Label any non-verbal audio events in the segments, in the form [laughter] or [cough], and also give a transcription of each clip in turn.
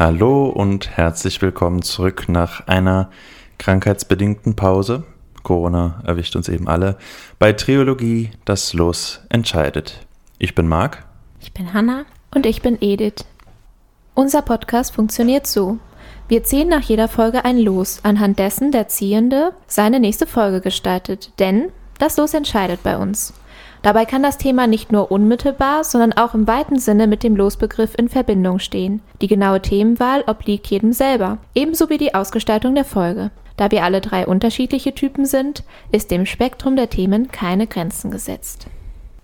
Hallo und herzlich willkommen zurück nach einer krankheitsbedingten Pause. Corona erwischt uns eben alle. Bei Triologie das Los entscheidet. Ich bin Marc. Ich bin Hanna. Und ich bin Edith. Unser Podcast funktioniert so. Wir ziehen nach jeder Folge ein Los, anhand dessen der Ziehende seine nächste Folge gestaltet. Denn das Los entscheidet bei uns. Dabei kann das Thema nicht nur unmittelbar, sondern auch im weiten Sinne mit dem Losbegriff in Verbindung stehen. Die genaue Themenwahl obliegt jedem selber, ebenso wie die Ausgestaltung der Folge. Da wir alle drei unterschiedliche Typen sind, ist dem Spektrum der Themen keine Grenzen gesetzt.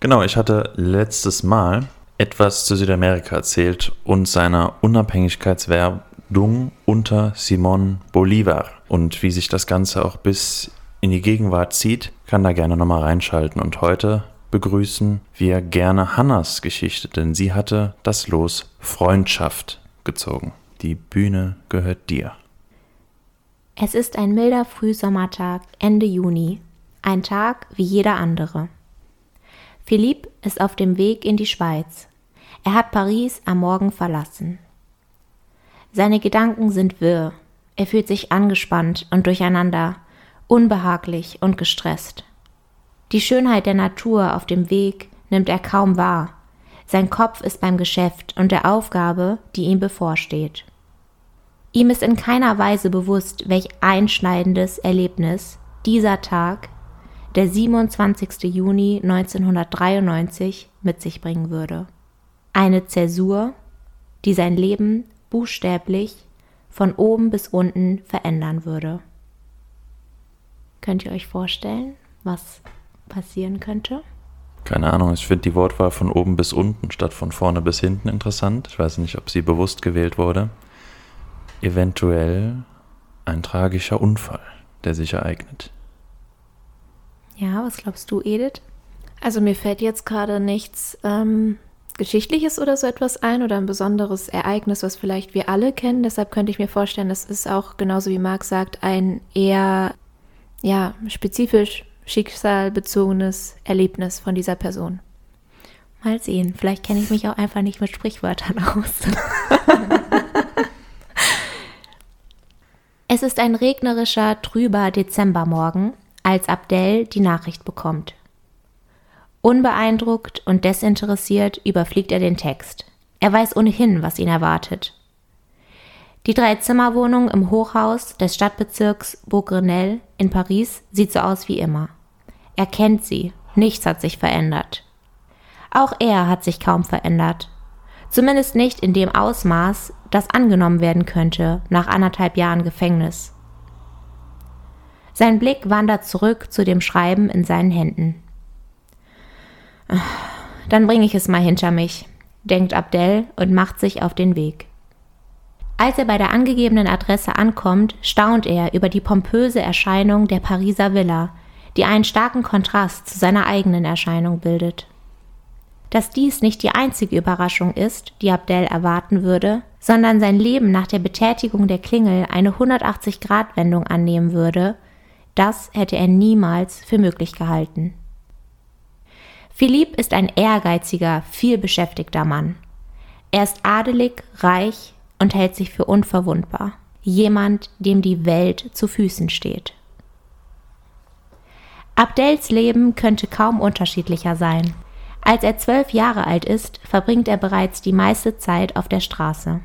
Genau, ich hatte letztes Mal etwas zu Südamerika erzählt und seiner Unabhängigkeitswerdung unter Simon Bolivar und wie sich das Ganze auch bis in die Gegenwart zieht, kann da gerne nochmal reinschalten. Und heute begrüßen wir gerne Hannas Geschichte, denn sie hatte das Los Freundschaft gezogen. Die Bühne gehört dir. Es ist ein milder Frühsommertag, Ende Juni. Ein Tag wie jeder andere. Philippe ist auf dem Weg in die Schweiz. Er hat Paris am Morgen verlassen. Seine Gedanken sind wirr. Er fühlt sich angespannt und durcheinander, unbehaglich und gestresst. Die Schönheit der Natur auf dem Weg nimmt er kaum wahr. Sein Kopf ist beim Geschäft und der Aufgabe, die ihm bevorsteht. Ihm ist in keiner Weise bewusst, welch einschneidendes Erlebnis dieser Tag, der 27. Juni 1993, mit sich bringen würde. Eine Zäsur, die sein Leben buchstäblich von oben bis unten verändern würde. Könnt ihr euch vorstellen, was passieren könnte? Keine Ahnung, ich finde die Wortwahl von oben bis unten statt von vorne bis hinten interessant. Ich weiß nicht, ob sie bewusst gewählt wurde. Eventuell ein tragischer Unfall, der sich ereignet. Ja, was glaubst du, Edith? Also mir fällt jetzt gerade nichts ähm, Geschichtliches oder so etwas ein oder ein besonderes Ereignis, was vielleicht wir alle kennen. Deshalb könnte ich mir vorstellen, das ist auch genauso wie Marc sagt, ein eher ja, spezifisch schicksalbezogenes Erlebnis von dieser Person. Mal sehen, vielleicht kenne ich mich auch einfach nicht mit Sprichwörtern aus. [laughs] es ist ein regnerischer, trüber Dezembermorgen, als Abdel die Nachricht bekommt. Unbeeindruckt und desinteressiert überfliegt er den Text. Er weiß ohnehin, was ihn erwartet. Die Drei-Zimmer-Wohnung im Hochhaus des Stadtbezirks Beaugrenelle in Paris sieht so aus wie immer. Er kennt sie, nichts hat sich verändert. Auch er hat sich kaum verändert. Zumindest nicht in dem Ausmaß, das angenommen werden könnte nach anderthalb Jahren Gefängnis. Sein Blick wandert zurück zu dem Schreiben in seinen Händen. Dann bringe ich es mal hinter mich, denkt Abdel und macht sich auf den Weg. Als er bei der angegebenen Adresse ankommt, staunt er über die pompöse Erscheinung der Pariser Villa, die einen starken Kontrast zu seiner eigenen Erscheinung bildet. Dass dies nicht die einzige Überraschung ist, die Abdel erwarten würde, sondern sein Leben nach der Betätigung der Klingel eine 180-Grad-Wendung annehmen würde, das hätte er niemals für möglich gehalten. Philippe ist ein ehrgeiziger, vielbeschäftigter Mann. Er ist adelig, reich und hält sich für unverwundbar. Jemand, dem die Welt zu Füßen steht. Abdels Leben könnte kaum unterschiedlicher sein. Als er zwölf Jahre alt ist, verbringt er bereits die meiste Zeit auf der Straße.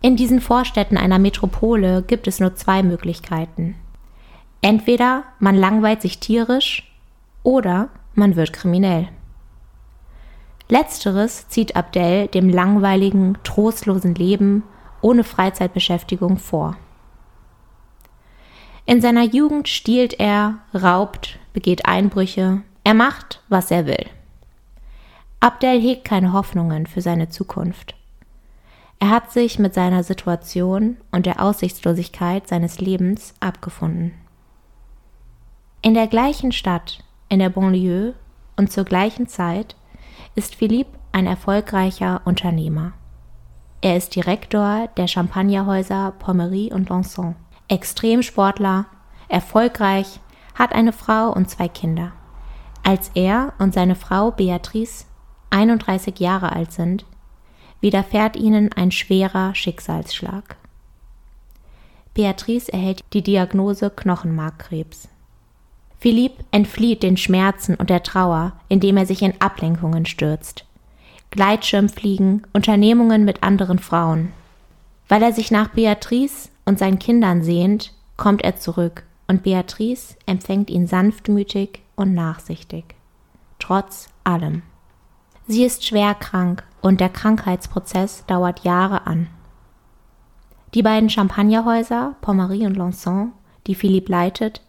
In diesen Vorstädten einer Metropole gibt es nur zwei Möglichkeiten. Entweder man langweilt sich tierisch oder man wird kriminell. Letzteres zieht Abdel dem langweiligen, trostlosen Leben ohne Freizeitbeschäftigung vor. In seiner Jugend stiehlt er, raubt, begeht Einbrüche, er macht, was er will. Abdel hegt keine Hoffnungen für seine Zukunft. Er hat sich mit seiner Situation und der Aussichtslosigkeit seines Lebens abgefunden. In der gleichen Stadt, in der Banlieue und zur gleichen Zeit ist Philippe ein erfolgreicher Unternehmer. Er ist Direktor der Champagnerhäuser Pommery und Lanson. Extremsportler, erfolgreich, hat eine Frau und zwei Kinder. Als er und seine Frau Beatrice 31 Jahre alt sind, widerfährt ihnen ein schwerer Schicksalsschlag. Beatrice erhält die Diagnose Knochenmarkkrebs. Philipp entflieht den Schmerzen und der Trauer, indem er sich in Ablenkungen stürzt. Gleitschirmfliegen, Unternehmungen mit anderen Frauen. Weil er sich nach Beatrice und seinen Kindern sehnt, kommt er zurück und Beatrice empfängt ihn sanftmütig und nachsichtig. Trotz allem. Sie ist schwer krank und der Krankheitsprozess dauert Jahre an. Die beiden Champagnerhäuser, Pommery und Lanson, die Philippe leitet,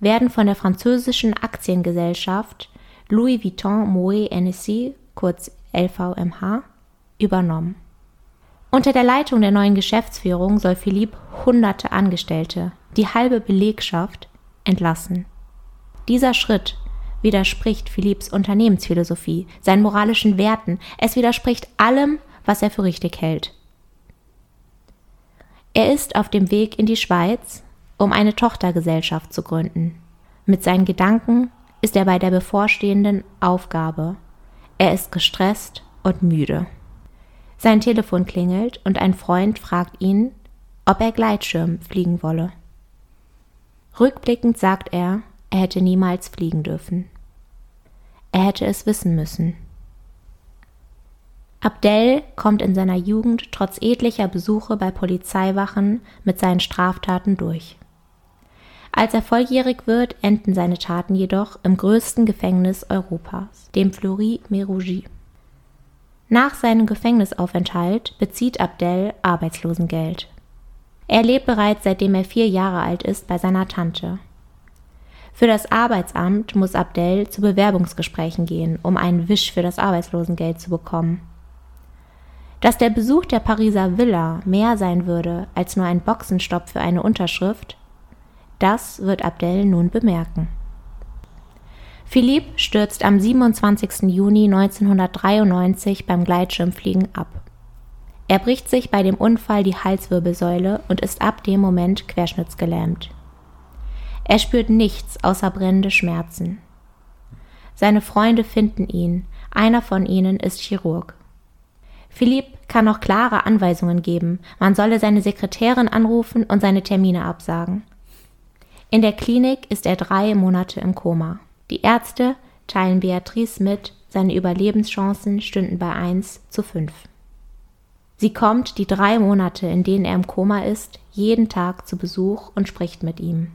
werden von der französischen Aktiengesellschaft Louis Vuitton Moet Hennessy, kurz LVMH, übernommen. Unter der Leitung der neuen Geschäftsführung soll Philippe hunderte Angestellte, die halbe Belegschaft, entlassen. Dieser Schritt widerspricht Philipps Unternehmensphilosophie, seinen moralischen Werten, es widerspricht allem, was er für richtig hält. Er ist auf dem Weg in die Schweiz, um eine Tochtergesellschaft zu gründen. Mit seinen Gedanken ist er bei der bevorstehenden Aufgabe. Er ist gestresst und müde. Sein Telefon klingelt und ein Freund fragt ihn, ob er Gleitschirm fliegen wolle. Rückblickend sagt er, er hätte niemals fliegen dürfen. Er hätte es wissen müssen. Abdel kommt in seiner Jugend trotz etlicher Besuche bei Polizeiwachen mit seinen Straftaten durch. Als er volljährig wird, enden seine Taten jedoch im größten Gefängnis Europas, dem Fleury Mérogis. Nach seinem Gefängnisaufenthalt bezieht Abdel Arbeitslosengeld. Er lebt bereits seitdem er vier Jahre alt ist bei seiner Tante. Für das Arbeitsamt muss Abdel zu Bewerbungsgesprächen gehen, um einen Wisch für das Arbeitslosengeld zu bekommen. Dass der Besuch der Pariser Villa mehr sein würde als nur ein Boxenstopp für eine Unterschrift, das wird Abdel nun bemerken. Philippe stürzt am 27. Juni 1993 beim Gleitschirmfliegen ab. Er bricht sich bei dem Unfall die Halswirbelsäule und ist ab dem Moment querschnittsgelähmt. Er spürt nichts außer brennende Schmerzen. Seine Freunde finden ihn, einer von ihnen ist Chirurg. Philipp kann noch klare Anweisungen geben, man solle seine Sekretärin anrufen und seine Termine absagen. In der Klinik ist er drei Monate im Koma. Die Ärzte teilen Beatrice mit, seine Überlebenschancen stünden bei 1 zu 5. Sie kommt die drei Monate, in denen er im Koma ist, jeden Tag zu Besuch und spricht mit ihm.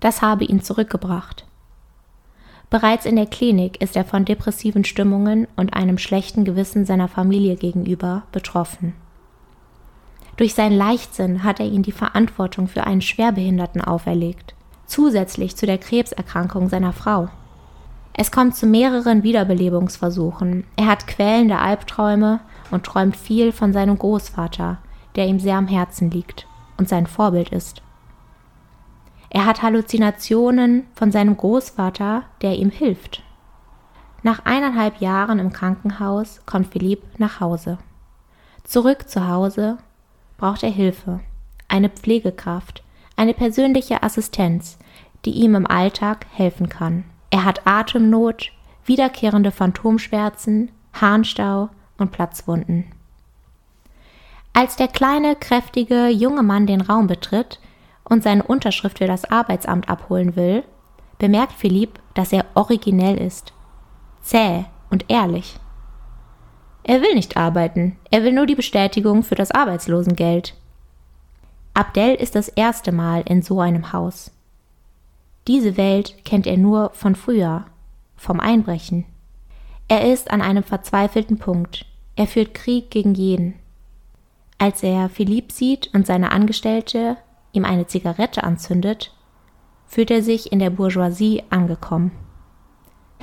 Das habe ihn zurückgebracht. Bereits in der Klinik ist er von depressiven Stimmungen und einem schlechten Gewissen seiner Familie gegenüber betroffen. Durch seinen Leichtsinn hat er ihnen die Verantwortung für einen Schwerbehinderten auferlegt, zusätzlich zu der Krebserkrankung seiner Frau. Es kommt zu mehreren Wiederbelebungsversuchen. Er hat quälende Albträume und träumt viel von seinem Großvater, der ihm sehr am Herzen liegt und sein Vorbild ist. Er hat Halluzinationen von seinem Großvater, der ihm hilft. Nach eineinhalb Jahren im Krankenhaus kommt Philipp nach Hause. Zurück zu Hause braucht er Hilfe, eine Pflegekraft, eine persönliche Assistenz, die ihm im Alltag helfen kann. Er hat Atemnot, wiederkehrende Phantomschmerzen, Harnstau und Platzwunden. Als der kleine, kräftige junge Mann den Raum betritt, und seine Unterschrift für das Arbeitsamt abholen will, bemerkt Philipp, dass er originell ist, zäh und ehrlich. Er will nicht arbeiten, er will nur die Bestätigung für das Arbeitslosengeld. Abdel ist das erste Mal in so einem Haus. Diese Welt kennt er nur von früher, vom Einbrechen. Er ist an einem verzweifelten Punkt. Er führt Krieg gegen jeden. Als er Philipp sieht und seine Angestellte, ihm eine Zigarette anzündet, fühlt er sich in der Bourgeoisie angekommen.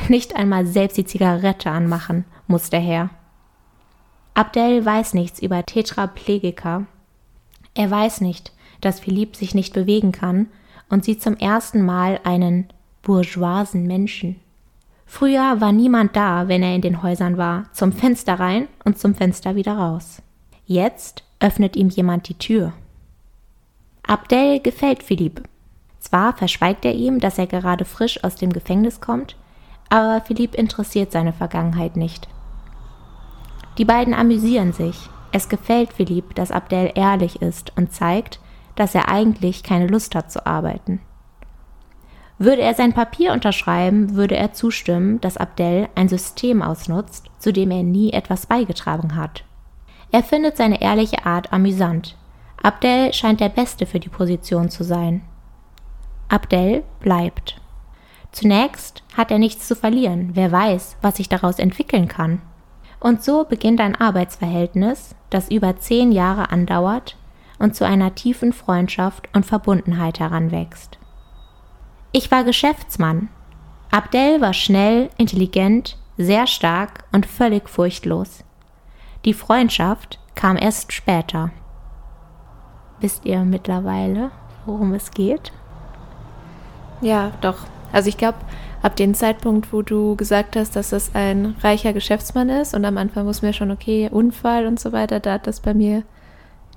Nicht einmal selbst die Zigarette anmachen muss der Herr. Abdel weiß nichts über Tetraplegiker. Er weiß nicht, dass Philipp sich nicht bewegen kann und sieht zum ersten Mal einen bourgeoisen Menschen. Früher war niemand da, wenn er in den Häusern war, zum Fenster rein und zum Fenster wieder raus. Jetzt öffnet ihm jemand die Tür. Abdel gefällt Philipp. Zwar verschweigt er ihm, dass er gerade frisch aus dem Gefängnis kommt, aber Philipp interessiert seine Vergangenheit nicht. Die beiden amüsieren sich. Es gefällt Philipp, dass Abdel ehrlich ist und zeigt, dass er eigentlich keine Lust hat zu arbeiten. Würde er sein Papier unterschreiben, würde er zustimmen, dass Abdel ein System ausnutzt, zu dem er nie etwas beigetragen hat. Er findet seine ehrliche Art amüsant. Abdel scheint der Beste für die Position zu sein. Abdel bleibt. Zunächst hat er nichts zu verlieren, wer weiß, was sich daraus entwickeln kann. Und so beginnt ein Arbeitsverhältnis, das über zehn Jahre andauert und zu einer tiefen Freundschaft und Verbundenheit heranwächst. Ich war Geschäftsmann. Abdel war schnell, intelligent, sehr stark und völlig furchtlos. Die Freundschaft kam erst später. Wisst ihr mittlerweile, worum es geht? Ja, doch. Also ich glaube, ab dem Zeitpunkt, wo du gesagt hast, dass das ein reicher Geschäftsmann ist und am Anfang wussten wir schon, okay, Unfall und so weiter, da hat das bei mir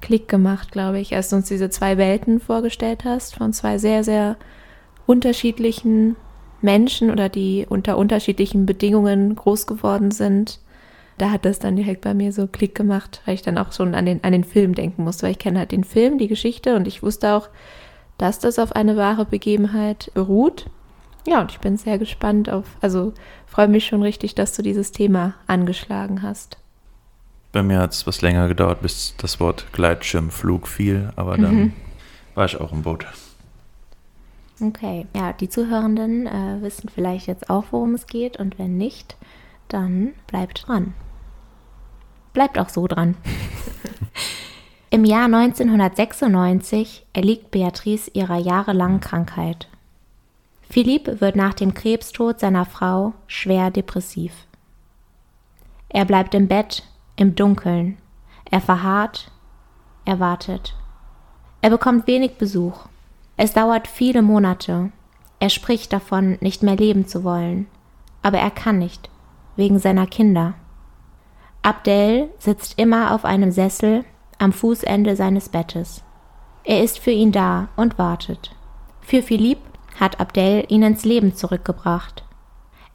Klick gemacht, glaube ich, als du uns diese zwei Welten vorgestellt hast, von zwei sehr, sehr unterschiedlichen Menschen oder die unter unterschiedlichen Bedingungen groß geworden sind. Da hat das dann direkt bei mir so Klick gemacht, weil ich dann auch schon an den, an den Film denken musste, weil ich kenne halt den Film, die Geschichte und ich wusste auch, dass das auf eine wahre Begebenheit beruht. Ja, und ich bin sehr gespannt auf, also freue mich schon richtig, dass du dieses Thema angeschlagen hast. Bei mir hat es was länger gedauert, bis das Wort Gleitschirmflug fiel, aber dann mhm. war ich auch im Boot. Okay, ja, die Zuhörenden äh, wissen vielleicht jetzt auch, worum es geht und wenn nicht, dann bleibt dran. Bleibt auch so dran. [laughs] Im Jahr 1996 erliegt Beatrice ihrer jahrelangen Krankheit. Philipp wird nach dem Krebstod seiner Frau schwer depressiv. Er bleibt im Bett, im Dunkeln. Er verharrt, er wartet. Er bekommt wenig Besuch. Es dauert viele Monate. Er spricht davon, nicht mehr leben zu wollen. Aber er kann nicht, wegen seiner Kinder. Abdel sitzt immer auf einem Sessel am Fußende seines Bettes. Er ist für ihn da und wartet. Für Philipp hat Abdel ihn ins Leben zurückgebracht.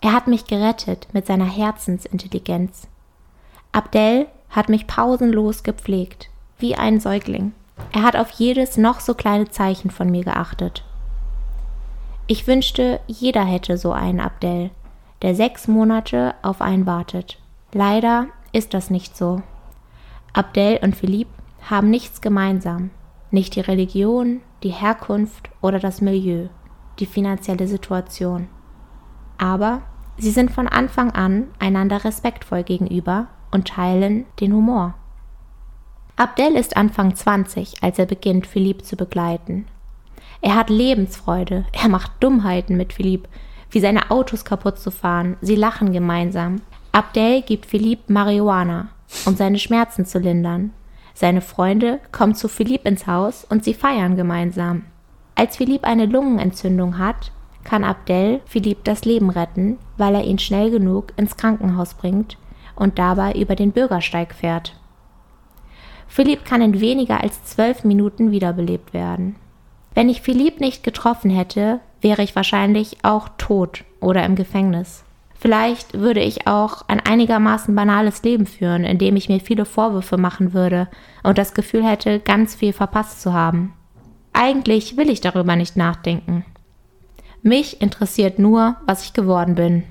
Er hat mich gerettet mit seiner Herzensintelligenz. Abdel hat mich pausenlos gepflegt, wie ein Säugling. Er hat auf jedes noch so kleine Zeichen von mir geachtet. Ich wünschte, jeder hätte so einen Abdel, der sechs Monate auf einen wartet. Leider ist das nicht so. Abdel und Philipp haben nichts gemeinsam, nicht die Religion, die Herkunft oder das Milieu die finanzielle Situation. Aber sie sind von Anfang an einander respektvoll gegenüber und teilen den Humor. Abdel ist Anfang 20, als er beginnt, Philipp zu begleiten. Er hat Lebensfreude, er macht Dummheiten mit Philipp, wie seine Autos kaputt zu fahren, sie lachen gemeinsam. Abdel gibt Philipp Marihuana, um seine Schmerzen zu lindern. Seine Freunde kommen zu Philipp ins Haus und sie feiern gemeinsam. Als Philipp eine Lungenentzündung hat, kann Abdel Philipp das Leben retten, weil er ihn schnell genug ins Krankenhaus bringt und dabei über den Bürgersteig fährt. Philipp kann in weniger als zwölf Minuten wiederbelebt werden. Wenn ich Philipp nicht getroffen hätte, wäre ich wahrscheinlich auch tot oder im Gefängnis. Vielleicht würde ich auch ein einigermaßen banales Leben führen, in dem ich mir viele Vorwürfe machen würde und das Gefühl hätte, ganz viel verpasst zu haben. Eigentlich will ich darüber nicht nachdenken. Mich interessiert nur, was ich geworden bin.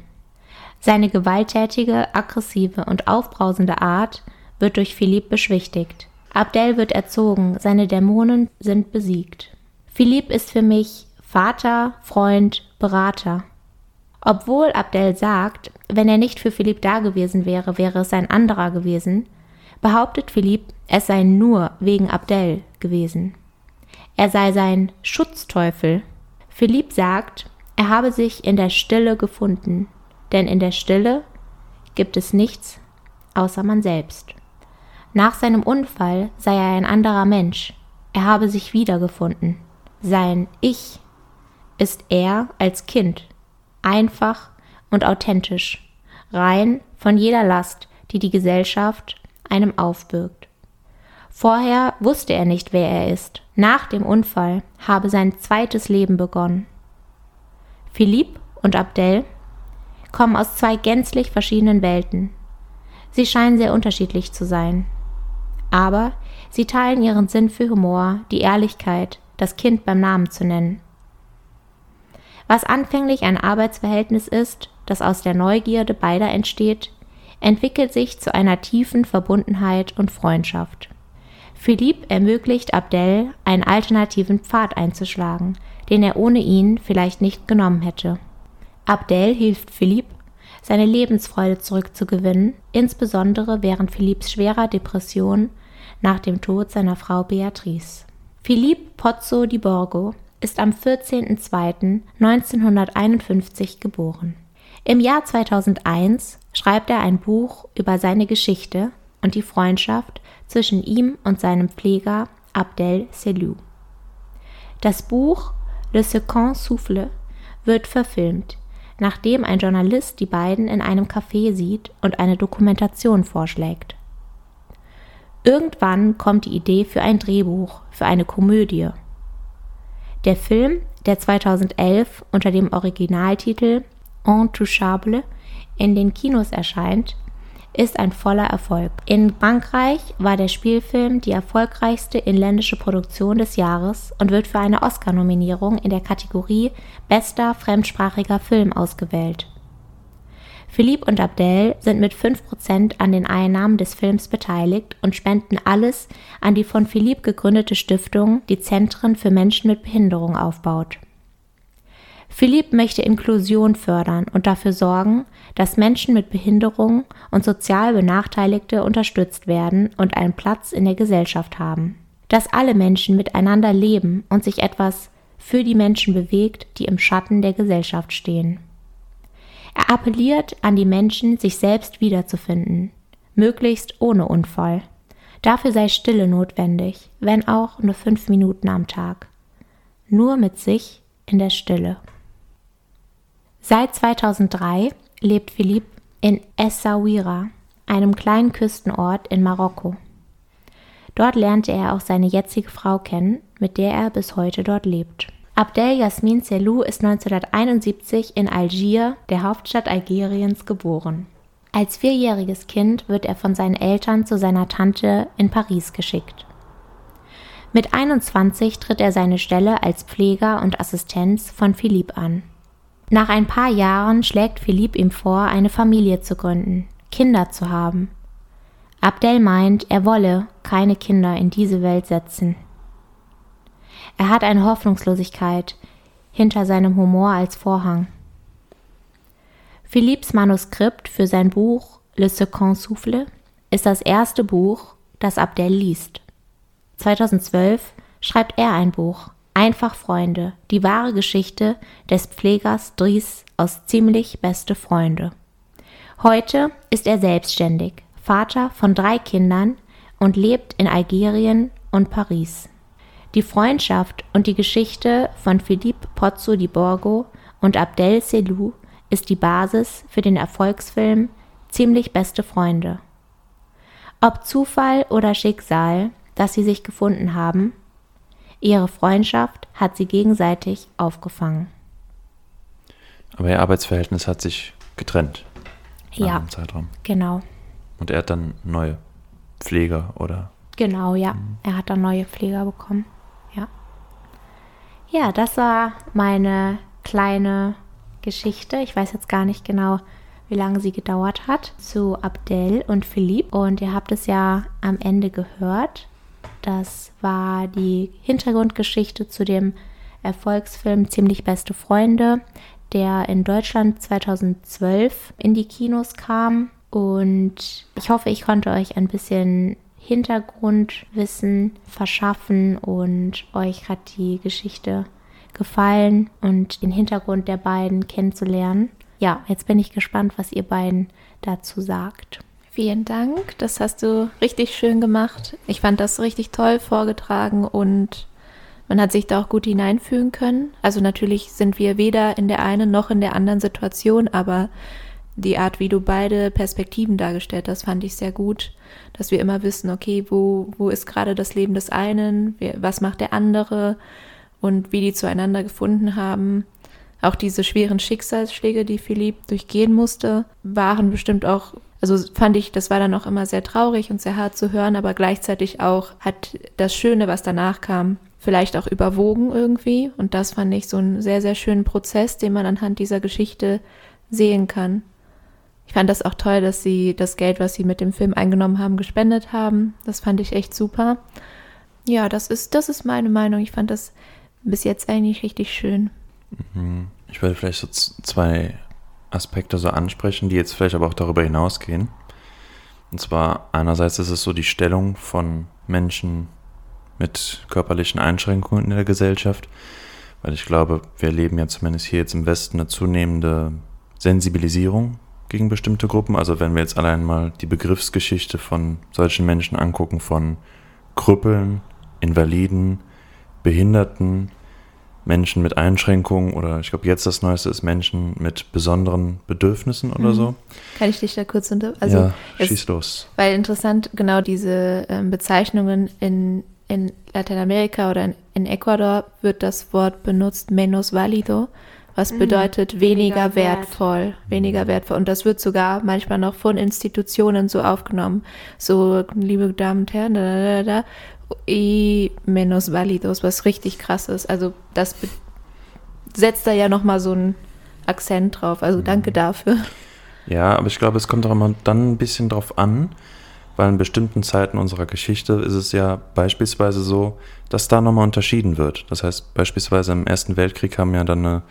Seine gewalttätige, aggressive und aufbrausende Art wird durch Philipp beschwichtigt. Abdel wird erzogen, seine Dämonen sind besiegt. Philipp ist für mich Vater, Freund, Berater. Obwohl Abdel sagt, wenn er nicht für Philipp da gewesen wäre, wäre es ein anderer gewesen, behauptet Philipp, es sei nur wegen Abdel gewesen er sei sein Schutzteufel. Philipp sagt, er habe sich in der Stille gefunden, denn in der Stille gibt es nichts außer man selbst. Nach seinem Unfall sei er ein anderer Mensch, er habe sich wiedergefunden. Sein Ich ist er als Kind, einfach und authentisch, rein von jeder Last, die die Gesellschaft einem aufbürgt. Vorher wusste er nicht, wer er ist. Nach dem Unfall habe sein zweites Leben begonnen. Philipp und Abdel kommen aus zwei gänzlich verschiedenen Welten. Sie scheinen sehr unterschiedlich zu sein. Aber sie teilen ihren Sinn für Humor, die Ehrlichkeit, das Kind beim Namen zu nennen. Was anfänglich ein Arbeitsverhältnis ist, das aus der Neugierde beider entsteht, entwickelt sich zu einer tiefen Verbundenheit und Freundschaft. Philippe ermöglicht Abdel, einen alternativen Pfad einzuschlagen, den er ohne ihn vielleicht nicht genommen hätte. Abdel hilft Philippe, seine Lebensfreude zurückzugewinnen, insbesondere während Philipps schwerer Depression nach dem Tod seiner Frau Beatrice. Philippe Pozzo di Borgo ist am 14.02.1951 geboren. Im Jahr 2001 schreibt er ein Buch über seine Geschichte und die Freundschaft zwischen ihm und seinem Pfleger Abdel Selou. Das Buch Le Second Souffle wird verfilmt, nachdem ein Journalist die beiden in einem Café sieht und eine Dokumentation vorschlägt. Irgendwann kommt die Idee für ein Drehbuch, für eine Komödie. Der Film, der 2011 unter dem Originaltitel Intouchable in den Kinos erscheint, ist ein voller Erfolg. In Frankreich war der Spielfilm die erfolgreichste inländische Produktion des Jahres und wird für eine Oscar-Nominierung in der Kategorie Bester fremdsprachiger Film ausgewählt. Philippe und Abdel sind mit 5% an den Einnahmen des Films beteiligt und spenden alles an die von Philippe gegründete Stiftung, die Zentren für Menschen mit Behinderung aufbaut. Philippe möchte Inklusion fördern und dafür sorgen, dass Menschen mit Behinderung und sozial Benachteiligte unterstützt werden und einen Platz in der Gesellschaft haben. Dass alle Menschen miteinander leben und sich etwas für die Menschen bewegt, die im Schatten der Gesellschaft stehen. Er appelliert an die Menschen, sich selbst wiederzufinden, möglichst ohne Unfall. Dafür sei Stille notwendig, wenn auch nur fünf Minuten am Tag. Nur mit sich in der Stille. Seit 2003 lebt Philippe in Essaouira, einem kleinen Küstenort in Marokko. Dort lernte er auch seine jetzige Frau kennen, mit der er bis heute dort lebt. Abdel Yasmin Selou ist 1971 in Algier, der Hauptstadt Algeriens, geboren. Als vierjähriges Kind wird er von seinen Eltern zu seiner Tante in Paris geschickt. Mit 21 tritt er seine Stelle als Pfleger und Assistenz von Philippe an. Nach ein paar Jahren schlägt Philippe ihm vor, eine Familie zu gründen, Kinder zu haben. Abdel meint, er wolle keine Kinder in diese Welt setzen. Er hat eine Hoffnungslosigkeit hinter seinem Humor als Vorhang. Philippes Manuskript für sein Buch Le Second Souffle ist das erste Buch, das Abdel liest. 2012 schreibt er ein Buch, Einfach Freunde, die wahre Geschichte des Pflegers Dries aus ziemlich beste Freunde. Heute ist er selbstständig, Vater von drei Kindern und lebt in Algerien und Paris. Die Freundschaft und die Geschichte von Philippe Pozzo di Borgo und Abdel Selou ist die Basis für den Erfolgsfilm Ziemlich beste Freunde. Ob Zufall oder Schicksal, dass sie sich gefunden haben, ihre Freundschaft hat sie gegenseitig aufgefangen. Aber ihr Arbeitsverhältnis hat sich getrennt. Ja, Zeitraum. genau. Und er hat dann neue Pfleger oder? Genau, ja. Mhm. Er hat dann neue Pfleger bekommen. Ja, das war meine kleine Geschichte. Ich weiß jetzt gar nicht genau, wie lange sie gedauert hat, zu Abdel und Philippe. Und ihr habt es ja am Ende gehört. Das war die Hintergrundgeschichte zu dem Erfolgsfilm Ziemlich beste Freunde, der in Deutschland 2012 in die Kinos kam. Und ich hoffe, ich konnte euch ein bisschen Hintergrundwissen verschaffen und euch hat die Geschichte gefallen und den Hintergrund der beiden kennenzulernen. Ja, jetzt bin ich gespannt, was ihr beiden dazu sagt. Vielen Dank, das hast du richtig schön gemacht. Ich fand das richtig toll vorgetragen und man hat sich da auch gut hineinfühlen können. Also natürlich sind wir weder in der einen noch in der anderen Situation, aber die Art, wie du beide Perspektiven dargestellt hast, fand ich sehr gut, dass wir immer wissen, okay, wo, wo ist gerade das Leben des einen, was macht der andere und wie die zueinander gefunden haben. Auch diese schweren Schicksalsschläge, die Philipp durchgehen musste, waren bestimmt auch Also fand ich, das war dann auch immer sehr traurig und sehr hart zu hören, aber gleichzeitig auch hat das Schöne, was danach kam, vielleicht auch überwogen irgendwie. Und das fand ich so einen sehr, sehr schönen Prozess, den man anhand dieser Geschichte sehen kann. Ich fand das auch toll, dass sie das Geld, was sie mit dem Film eingenommen haben, gespendet haben. Das fand ich echt super. Ja, das ist, das ist meine Meinung. Ich fand das bis jetzt eigentlich richtig schön. Mhm. Ich würde vielleicht so zwei Aspekte so ansprechen, die jetzt vielleicht aber auch darüber hinausgehen. Und zwar einerseits ist es so die Stellung von Menschen mit körperlichen Einschränkungen in der Gesellschaft, weil ich glaube, wir erleben ja zumindest hier jetzt im Westen eine zunehmende Sensibilisierung gegen bestimmte Gruppen. Also wenn wir jetzt allein mal die Begriffsgeschichte von solchen Menschen angucken, von Krüppeln, Invaliden, Behinderten, Menschen mit Einschränkungen oder ich glaube jetzt das Neueste ist Menschen mit besonderen Bedürfnissen oder mhm. so. Kann ich dich da kurz unter... Also ja, schieß los. Weil interessant, genau diese ähm, Bezeichnungen in, in Lateinamerika oder in, in, Ecuador wird das Wort benutzt, menos válido, was mhm. bedeutet weniger, weniger wertvoll, wert. weniger wertvoll. Und das wird sogar manchmal noch von Institutionen so aufgenommen. So, liebe Damen und Herren, da, da, da, y menos válidos, was richtig krass ist. Also das setzt da ja nochmal so einen Akzent drauf. Also danke mhm. dafür. Ja, aber ich glaube, es kommt auch immer dann ein bisschen drauf an, weil in bestimmten Zeiten unserer Geschichte ist es ja beispielsweise so, dass da nochmal unterschieden wird. Das heißt, beispielsweise im Ersten Weltkrieg haben ja dann eine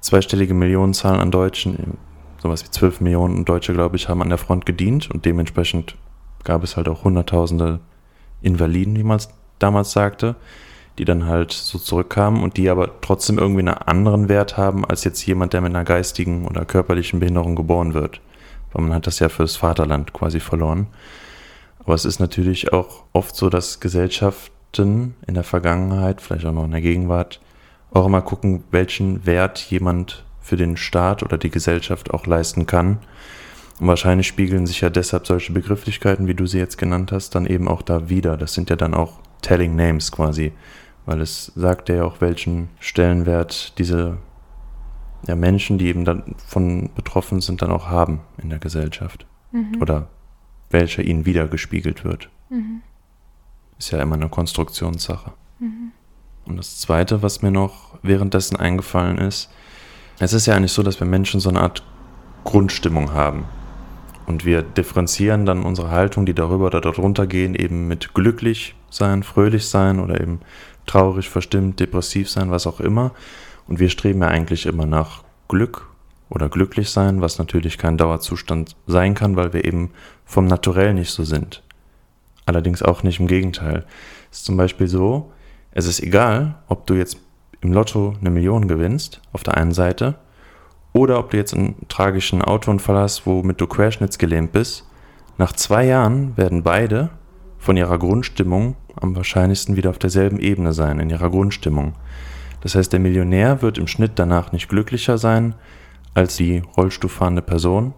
zweistellige Millionenzahl an Deutschen, sowas wie 12 Millionen Deutsche, glaube ich, haben an der Front gedient und dementsprechend gab es halt auch Hunderttausende Invaliden, wie man es damals sagte, die dann halt so zurückkamen und die aber trotzdem irgendwie einen anderen Wert haben als jetzt jemand, der mit einer geistigen oder körperlichen Behinderung geboren wird. Weil man hat das ja fürs Vaterland quasi verloren. Aber es ist natürlich auch oft so, dass Gesellschaften in der Vergangenheit, vielleicht auch noch in der Gegenwart, auch immer gucken, welchen Wert jemand für den Staat oder die Gesellschaft auch leisten kann und wahrscheinlich spiegeln sich ja deshalb solche Begrifflichkeiten, wie du sie jetzt genannt hast, dann eben auch da wieder. Das sind ja dann auch Telling Names quasi, weil es sagt ja auch, welchen Stellenwert diese ja, Menschen, die eben davon betroffen sind, dann auch haben in der Gesellschaft. Mhm. Oder welcher ihnen wiedergespiegelt wird. Mhm. Ist ja immer eine Konstruktionssache. Mhm. Und das Zweite, was mir noch währenddessen eingefallen ist, es ist ja eigentlich so, dass wir Menschen so eine Art Grundstimmung haben. Und wir differenzieren dann unsere Haltung, die darüber oder darunter gehen, eben mit glücklich sein, fröhlich sein oder eben traurig, verstimmt, depressiv sein, was auch immer. Und wir streben ja eigentlich immer nach Glück oder glücklich sein, was natürlich kein Dauerzustand sein kann, weil wir eben vom Naturell nicht so sind. Allerdings auch nicht im Gegenteil. Es ist zum Beispiel so, es ist egal, ob du jetzt im Lotto eine Million gewinnst, auf der einen Seite, oder ob du jetzt einen tragischen Autounfall hast, womit du querschnittsgelähmt bist. Nach zwei Jahren werden beide von ihrer Grundstimmung am wahrscheinlichsten wieder auf derselben Ebene sein, in ihrer Grundstimmung. Das heißt, der Millionär wird im Schnitt danach nicht glücklicher sein als die rollstuhlfahrende Person,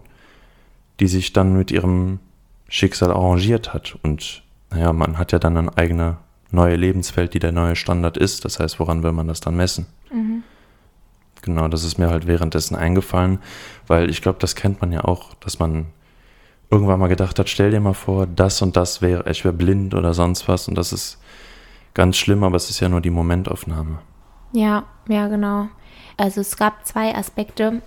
die sich dann mit ihrem Schicksal arrangiert hat. Und naja, man hat ja dann eine eigene neue Lebenswelt, die der neue Standard ist. Das heißt, woran will man das dann messen? Mhm. Genau, das ist mir halt währenddessen eingefallen, weil ich glaube, das kennt man ja auch, dass man irgendwann mal gedacht hat, stell dir mal vor, das und das wäre, ich wäre blind oder sonst was und das ist ganz schlimm, aber es ist ja nur die Momentaufnahme. Ja, ja, genau. Also es gab zwei Aspekte,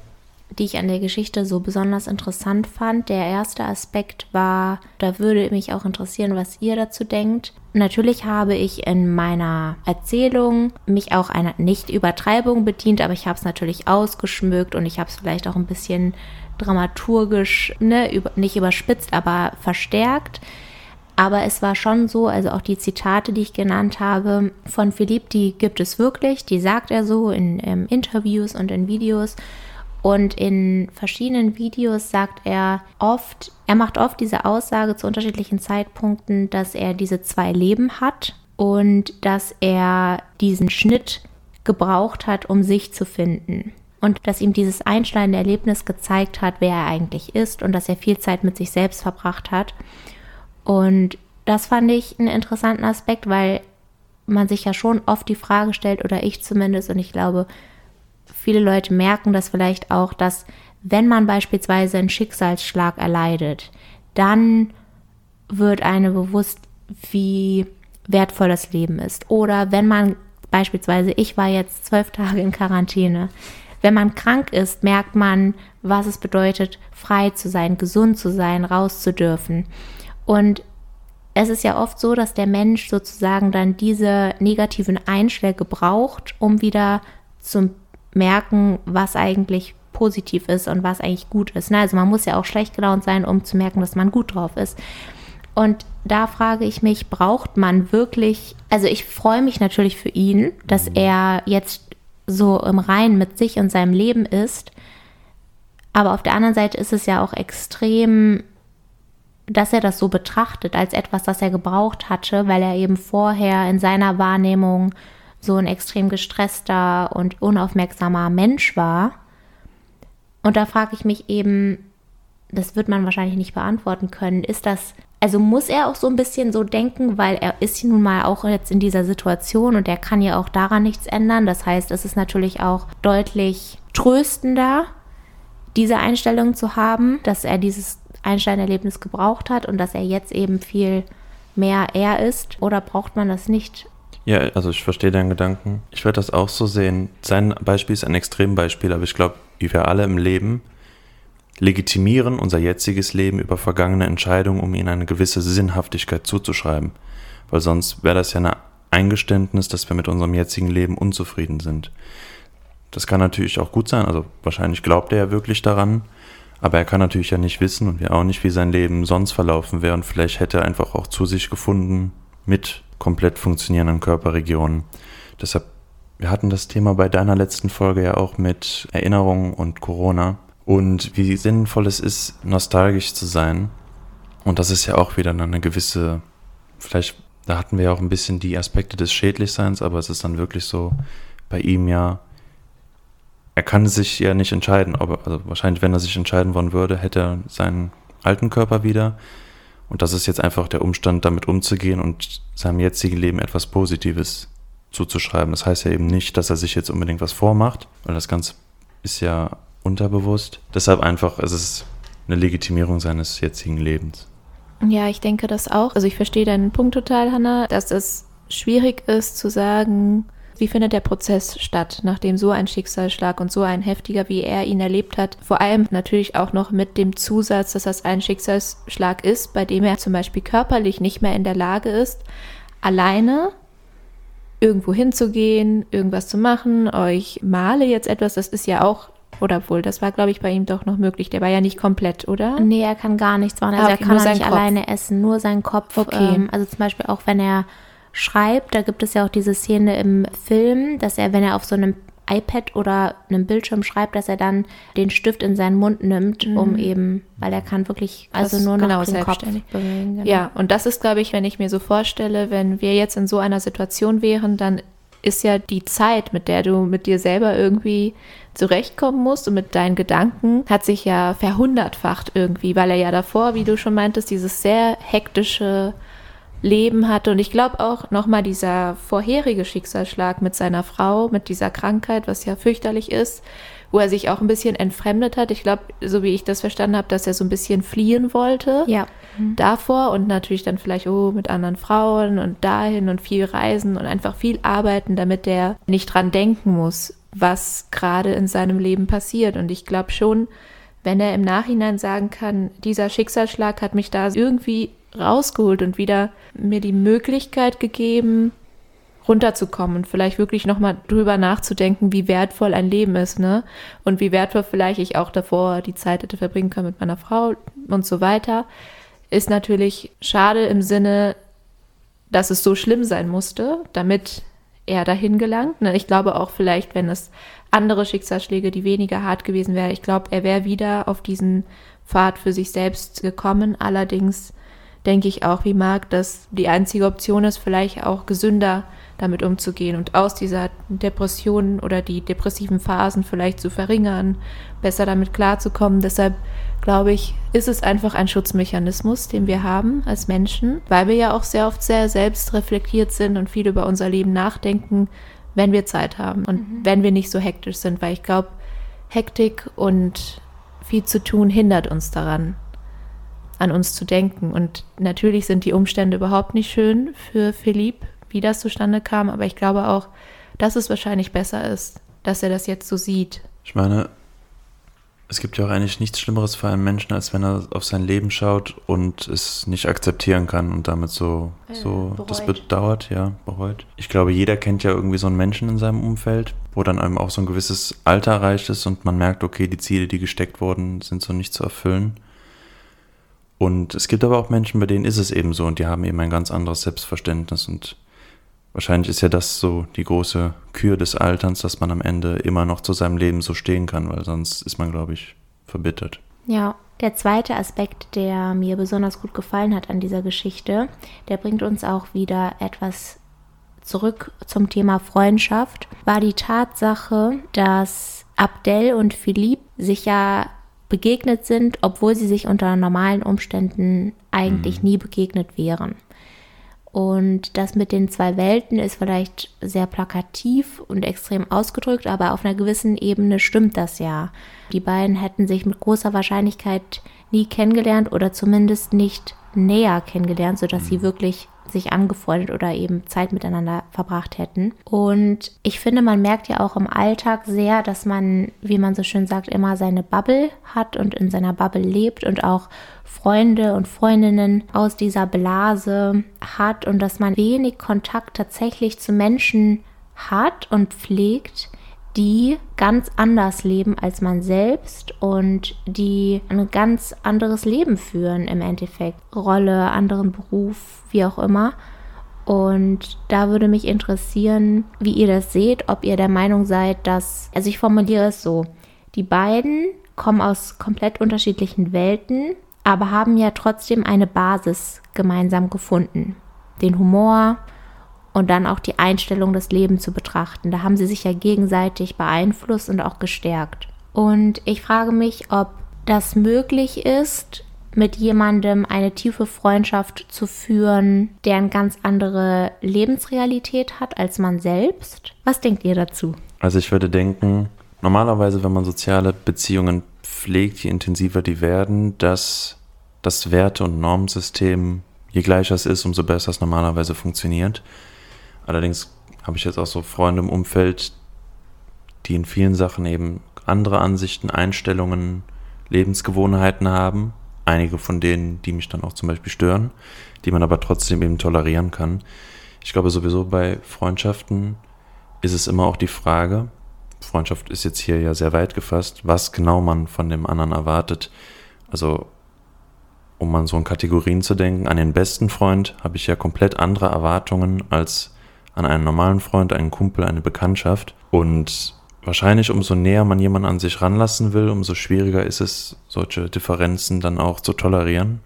die ich an der Geschichte so besonders interessant fand. Der erste Aspekt war, da würde mich auch interessieren, was ihr dazu denkt. Natürlich habe ich in meiner Erzählung mich auch einer Nicht-Übertreibung bedient, aber ich habe es natürlich ausgeschmückt und ich habe es vielleicht auch ein bisschen dramaturgisch, ne, über, nicht überspitzt, aber verstärkt. Aber es war schon so, also auch die Zitate, die ich genannt habe von Philipp, die gibt es wirklich, die sagt er so in, in Interviews und in Videos. Und in verschiedenen Videos sagt er oft, er macht oft diese Aussage zu unterschiedlichen Zeitpunkten, dass er diese zwei Leben hat und dass er diesen Schnitt gebraucht hat, um sich zu finden. Und dass ihm dieses einschneidende Erlebnis gezeigt hat, wer er eigentlich ist und dass er viel Zeit mit sich selbst verbracht hat. Und das fand ich einen interessanten Aspekt, weil man sich ja schon oft die Frage stellt, oder ich zumindest, und ich glaube, viele Leute merken das vielleicht auch, dass wenn man beispielsweise einen Schicksalsschlag erleidet, dann wird einem bewusst, wie wertvoll das Leben ist. Oder wenn man beispielsweise, ich war jetzt zwölf [laughs] Tage in Quarantäne, wenn man krank ist, merkt man, was es bedeutet, frei zu sein, gesund zu sein, raus zu dürfen. Und es ist ja oft so, dass der Mensch sozusagen dann diese negativen Einschläge braucht, um wieder zu merken, was eigentlich positiv ist und was eigentlich gut ist. Ne? Also man muss ja auch schlecht gelaunt sein, um zu merken, dass man gut drauf ist. Und da frage ich mich, braucht man wirklich, also ich freue mich natürlich für ihn, dass er jetzt so im Reinen mit sich und seinem Leben ist. Aber auf der anderen Seite ist es ja auch extrem, dass er das so betrachtet als etwas, das er gebraucht hatte, weil er eben vorher in seiner Wahrnehmung so ein extrem gestresster und unaufmerksamer Mensch war. Und da frage ich mich eben, das wird man wahrscheinlich nicht beantworten können, ist das, also muss er auch so ein bisschen so denken, weil er ist nun mal auch jetzt in dieser Situation und er kann ja auch daran nichts ändern. Das heißt, es ist natürlich auch deutlich tröstender, diese Einstellung zu haben, dass er dieses Einstein-Erlebnis gebraucht hat und dass er jetzt eben viel mehr er ist. Oder braucht man das nicht? Ja, also ich verstehe deinen Gedanken. Ich werde das auch so sehen. Sein Beispiel ist ein Extrembeispiel, aber ich glaube, wie wir alle im Leben legitimieren unser jetziges Leben über vergangene Entscheidungen, um ihnen eine gewisse Sinnhaftigkeit zuzuschreiben. Weil sonst wäre das ja ein Eingeständnis, dass wir mit unserem jetzigen Leben unzufrieden sind. Das kann natürlich auch gut sein, also wahrscheinlich glaubt er ja wirklich daran, aber er kann natürlich ja nicht wissen und wir auch nicht, wie sein Leben sonst verlaufen wäre und vielleicht hätte er einfach auch zu sich gefunden mit komplett funktionierenden Körperregionen. Deshalb, wir hatten das Thema bei deiner letzten Folge ja auch mit Erinnerungen und Corona und wie sinnvoll es ist, nostalgisch zu sein. Und das ist ja auch wieder eine gewisse, vielleicht, da hatten wir ja auch ein bisschen die Aspekte des Schädlichseins, aber es ist dann wirklich so bei ihm ja, er kann sich ja nicht entscheiden, aber also wahrscheinlich, wenn er sich entscheiden wollen würde, hätte er seinen alten Körper wieder. Und das ist jetzt einfach der Umstand, damit umzugehen und seinem jetzigen Leben etwas Positives zuzuschreiben. Das heißt ja eben nicht, dass er sich jetzt unbedingt was vormacht, weil das Ganze ist ja unterbewusst. Deshalb einfach, es ist eine Legitimierung seines jetzigen Lebens. Ja, ich denke das auch. Also ich verstehe deinen Punkt total, Hannah, dass es schwierig ist zu sagen, wie findet der Prozess statt, nachdem so ein Schicksalsschlag und so ein heftiger, wie er ihn erlebt hat, vor allem natürlich auch noch mit dem Zusatz, dass das ein Schicksalsschlag ist, bei dem er zum Beispiel körperlich nicht mehr in der Lage ist, alleine irgendwo hinzugehen, irgendwas zu machen. Euch male jetzt etwas, das ist ja auch oder wohl, das war, glaube ich, bei ihm doch noch möglich. Der war ja nicht komplett, oder? Nee, er kann gar nichts machen. Also ah, okay, er kann auch nicht Kopf. alleine essen, nur sein Kopf. Okay. Ähm, also zum Beispiel auch, wenn er schreibt, da gibt es ja auch diese Szene im Film, dass er, wenn er auf so einem iPad oder einem Bildschirm schreibt, dass er dann den Stift in seinen Mund nimmt, mhm. um eben, weil er kann wirklich also das nur noch genau, den Kopf bewegen. Genau. Ja, und das ist, glaube ich, wenn ich mir so vorstelle, wenn wir jetzt in so einer Situation wären, dann ist ja die Zeit, mit der du mit dir selber irgendwie zurechtkommen musst und mit deinen Gedanken, hat sich ja verhundertfacht irgendwie, weil er ja davor, wie du schon meintest, dieses sehr hektische Leben hatte. Und ich glaube auch nochmal dieser vorherige Schicksalsschlag mit seiner Frau, mit dieser Krankheit, was ja fürchterlich ist, wo er sich auch ein bisschen entfremdet hat. Ich glaube, so wie ich das verstanden habe, dass er so ein bisschen fliehen wollte ja. Mhm. davor und natürlich dann vielleicht oh, mit anderen Frauen und dahin und viel reisen und einfach viel arbeiten, damit er nicht dran denken muss, was gerade in seinem Leben passiert. Und ich glaube schon, wenn er im Nachhinein sagen kann, dieser Schicksalsschlag hat mich da irgendwie rausgeholt und wieder mir die Möglichkeit gegeben, runterzukommen und vielleicht wirklich nochmal drüber nachzudenken, wie wertvoll ein Leben ist, ne? Und wie wertvoll vielleicht ich auch davor die Zeit hätte verbringen können mit meiner Frau und so weiter, ist natürlich schade im Sinne, dass es so schlimm sein musste, damit er dahin gelangt. Ne? Ich glaube auch vielleicht, wenn es andere Schicksalsschläge, die weniger hart gewesen wären, ich glaube, er wäre wieder auf diesen Pfad für sich selbst gekommen. Allerdings denke ich auch wie Marc, dass die einzige Option ist, vielleicht auch gesünder damit umzugehen und aus dieser Depression oder die depressiven Phasen vielleicht zu verringern, besser damit klarzukommen. Deshalb glaube ich, ist es einfach ein Schutzmechanismus, den wir haben als Menschen, weil wir ja auch sehr oft sehr selbst reflektiert sind und viel über unser Leben nachdenken, wenn wir Zeit haben und mhm. wenn wir nicht so hektisch sind, weil ich glaube, Hektik und viel zu tun hindert uns daran, an uns zu denken. Und natürlich sind die Umstände überhaupt nicht schön für Philipp, wie das zustande kam, aber ich glaube auch, dass es wahrscheinlich besser ist, dass er das jetzt so sieht. Ich meine, es gibt ja auch eigentlich nichts Schlimmeres für einen Menschen, als wenn er auf sein Leben schaut und es nicht akzeptieren kann und damit so, Äh, so bereut. das bedauert, ja, bereut. Ich glaube, jeder kennt ja irgendwie so einen Menschen in seinem Umfeld, wo dann einem auch so ein gewisses Alter erreicht ist und man merkt, okay, die Ziele, die gesteckt wurden, sind so nicht zu erfüllen. Und es gibt aber auch Menschen, bei denen ist es eben so und die haben eben ein ganz anderes Selbstverständnis und Wahrscheinlich ist ja das so die große Kür des Alterns, dass man am Ende immer noch zu seinem Leben so stehen kann, weil sonst ist man, glaube ich, verbittert. Ja, der zweite Aspekt, der mir besonders gut gefallen hat an dieser Geschichte, der bringt uns auch wieder etwas zurück zum Thema Freundschaft, war die Tatsache, dass Abdel und Philippe sich ja begegnet sind, obwohl sie sich unter normalen Umständen eigentlich nie begegnet wären. Und das mit den zwei Welten ist vielleicht sehr plakativ und extrem ausgedrückt, aber auf einer gewissen Ebene stimmt das ja. Die beiden hätten sich mit großer Wahrscheinlichkeit nie kennengelernt oder zumindest nicht näher kennengelernt, sodass sie wirklich sich angefreundet oder eben Zeit miteinander verbracht hätten. Und ich finde, man merkt ja auch im Alltag sehr, dass man, wie man so schön sagt, immer seine Bubble hat und in seiner Bubble lebt und auch Freunde und Freundinnen aus dieser Blase hat und dass man wenig Kontakt tatsächlich zu Menschen hat und pflegt, die ganz anders leben als man selbst und die ein ganz anderes Leben führen im Endeffekt. Rolle, anderen Beruf, wie auch immer. Und da würde mich interessieren, wie ihr das seht, ob ihr der Meinung seid, dass, also ich formuliere es so, die beiden kommen aus komplett unterschiedlichen Welten, aber haben ja trotzdem eine Basis gemeinsam gefunden. Den Humor und dann auch die Einstellung des Lebens zu betrachten. Da haben sie sich ja gegenseitig beeinflusst und auch gestärkt. Und ich frage mich, ob das möglich ist, mit jemandem eine tiefe Freundschaft zu führen, der eine ganz andere Lebensrealität hat als man selbst. Was denkt ihr dazu? Also ich würde denken, normalerweise, wenn man soziale Beziehungen pflegt, je intensiver die werden, dass das Werte- und Normsystem, je gleicher es ist, umso besser es normalerweise funktioniert. Allerdings habe ich jetzt auch so Freunde im Umfeld, die in vielen Sachen eben andere Ansichten, Einstellungen, Lebensgewohnheiten haben. Einige von denen, die mich dann auch zum Beispiel stören, die man aber trotzdem eben tolerieren kann. Ich glaube sowieso bei Freundschaften ist es immer auch die Frage, Freundschaft ist jetzt hier ja sehr weit gefasst, was genau man von dem anderen erwartet. Also, um an so in Kategorien zu denken, an den besten Freund habe ich ja komplett andere Erwartungen als an einen normalen Freund, einen Kumpel, eine Bekanntschaft. Und wahrscheinlich, umso näher man jemanden an sich ranlassen will, umso schwieriger ist es, solche Differenzen dann auch zu tolerieren,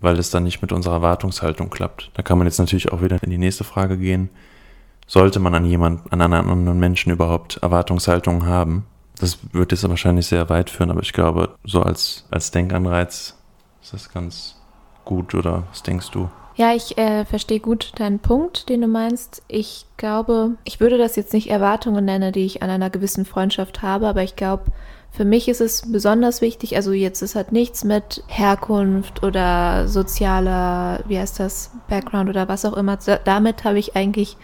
weil es dann nicht mit unserer Erwartungshaltung klappt. Da kann man jetzt natürlich auch wieder in die nächste Frage gehen. Sollte man an jemanden, an einen anderen Menschen überhaupt Erwartungshaltungen haben? Das wird jetzt wahrscheinlich sehr weit führen, aber ich glaube, so als, als Denkanreiz ist das ganz gut, oder was denkst du? Ja, ich äh, verstehe gut deinen Punkt, den du meinst. Ich glaube, ich würde das jetzt nicht Erwartungen nennen, die ich an einer gewissen Freundschaft habe, aber ich glaube, für mich ist es besonders wichtig, also jetzt, es hat nichts mit Herkunft oder sozialer, wie heißt das, Background oder was auch immer. Da- Damit habe ich eigentlich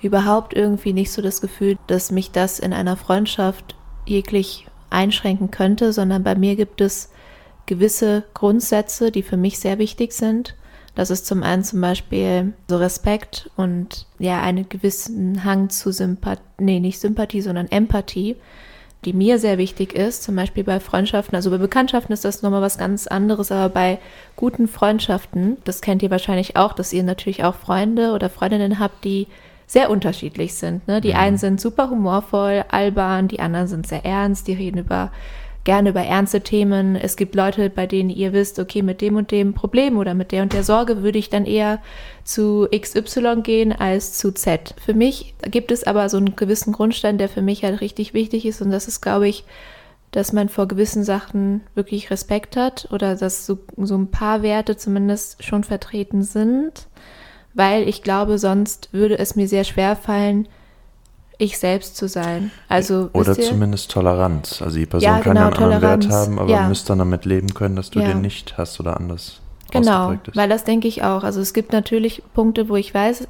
überhaupt irgendwie nicht so das Gefühl, dass mich das in einer Freundschaft jeglich einschränken könnte, sondern bei mir gibt es gewisse Grundsätze, die für mich sehr wichtig sind. Das ist zum einen zum Beispiel so Respekt und ja, einen gewissen Hang zu Sympathie, nee, nicht Sympathie, sondern Empathie, die mir sehr wichtig ist. Zum Beispiel bei Freundschaften, also bei Bekanntschaften ist das nochmal was ganz anderes, aber bei guten Freundschaften, das kennt ihr wahrscheinlich auch, dass ihr natürlich auch Freunde oder Freundinnen habt, die sehr unterschiedlich sind. Ne? Die einen sind super humorvoll, albern, die anderen sind sehr ernst, die reden über gerne über ernste Themen. Es gibt Leute, bei denen ihr wisst, okay, mit dem und dem Problem oder mit der und der Sorge würde ich dann eher zu XY gehen als zu Z. Für mich gibt es aber so einen gewissen Grundstein, der für mich halt richtig wichtig ist und das ist, glaube ich, dass man vor gewissen Sachen wirklich Respekt hat oder dass so, so ein paar Werte zumindest schon vertreten sind, weil ich glaube, sonst würde es mir sehr schwer fallen, ich selbst zu sein. Also Oder zumindest Toleranz. Also die Person Ja, kann genau, einen anderen Wert Toleranz, haben, aber ja. müsst dann damit leben können, dass du Ja. den nicht hast oder anders Genau, weil das denke ich auch. Also es gibt natürlich Punkte, wo ich weiß,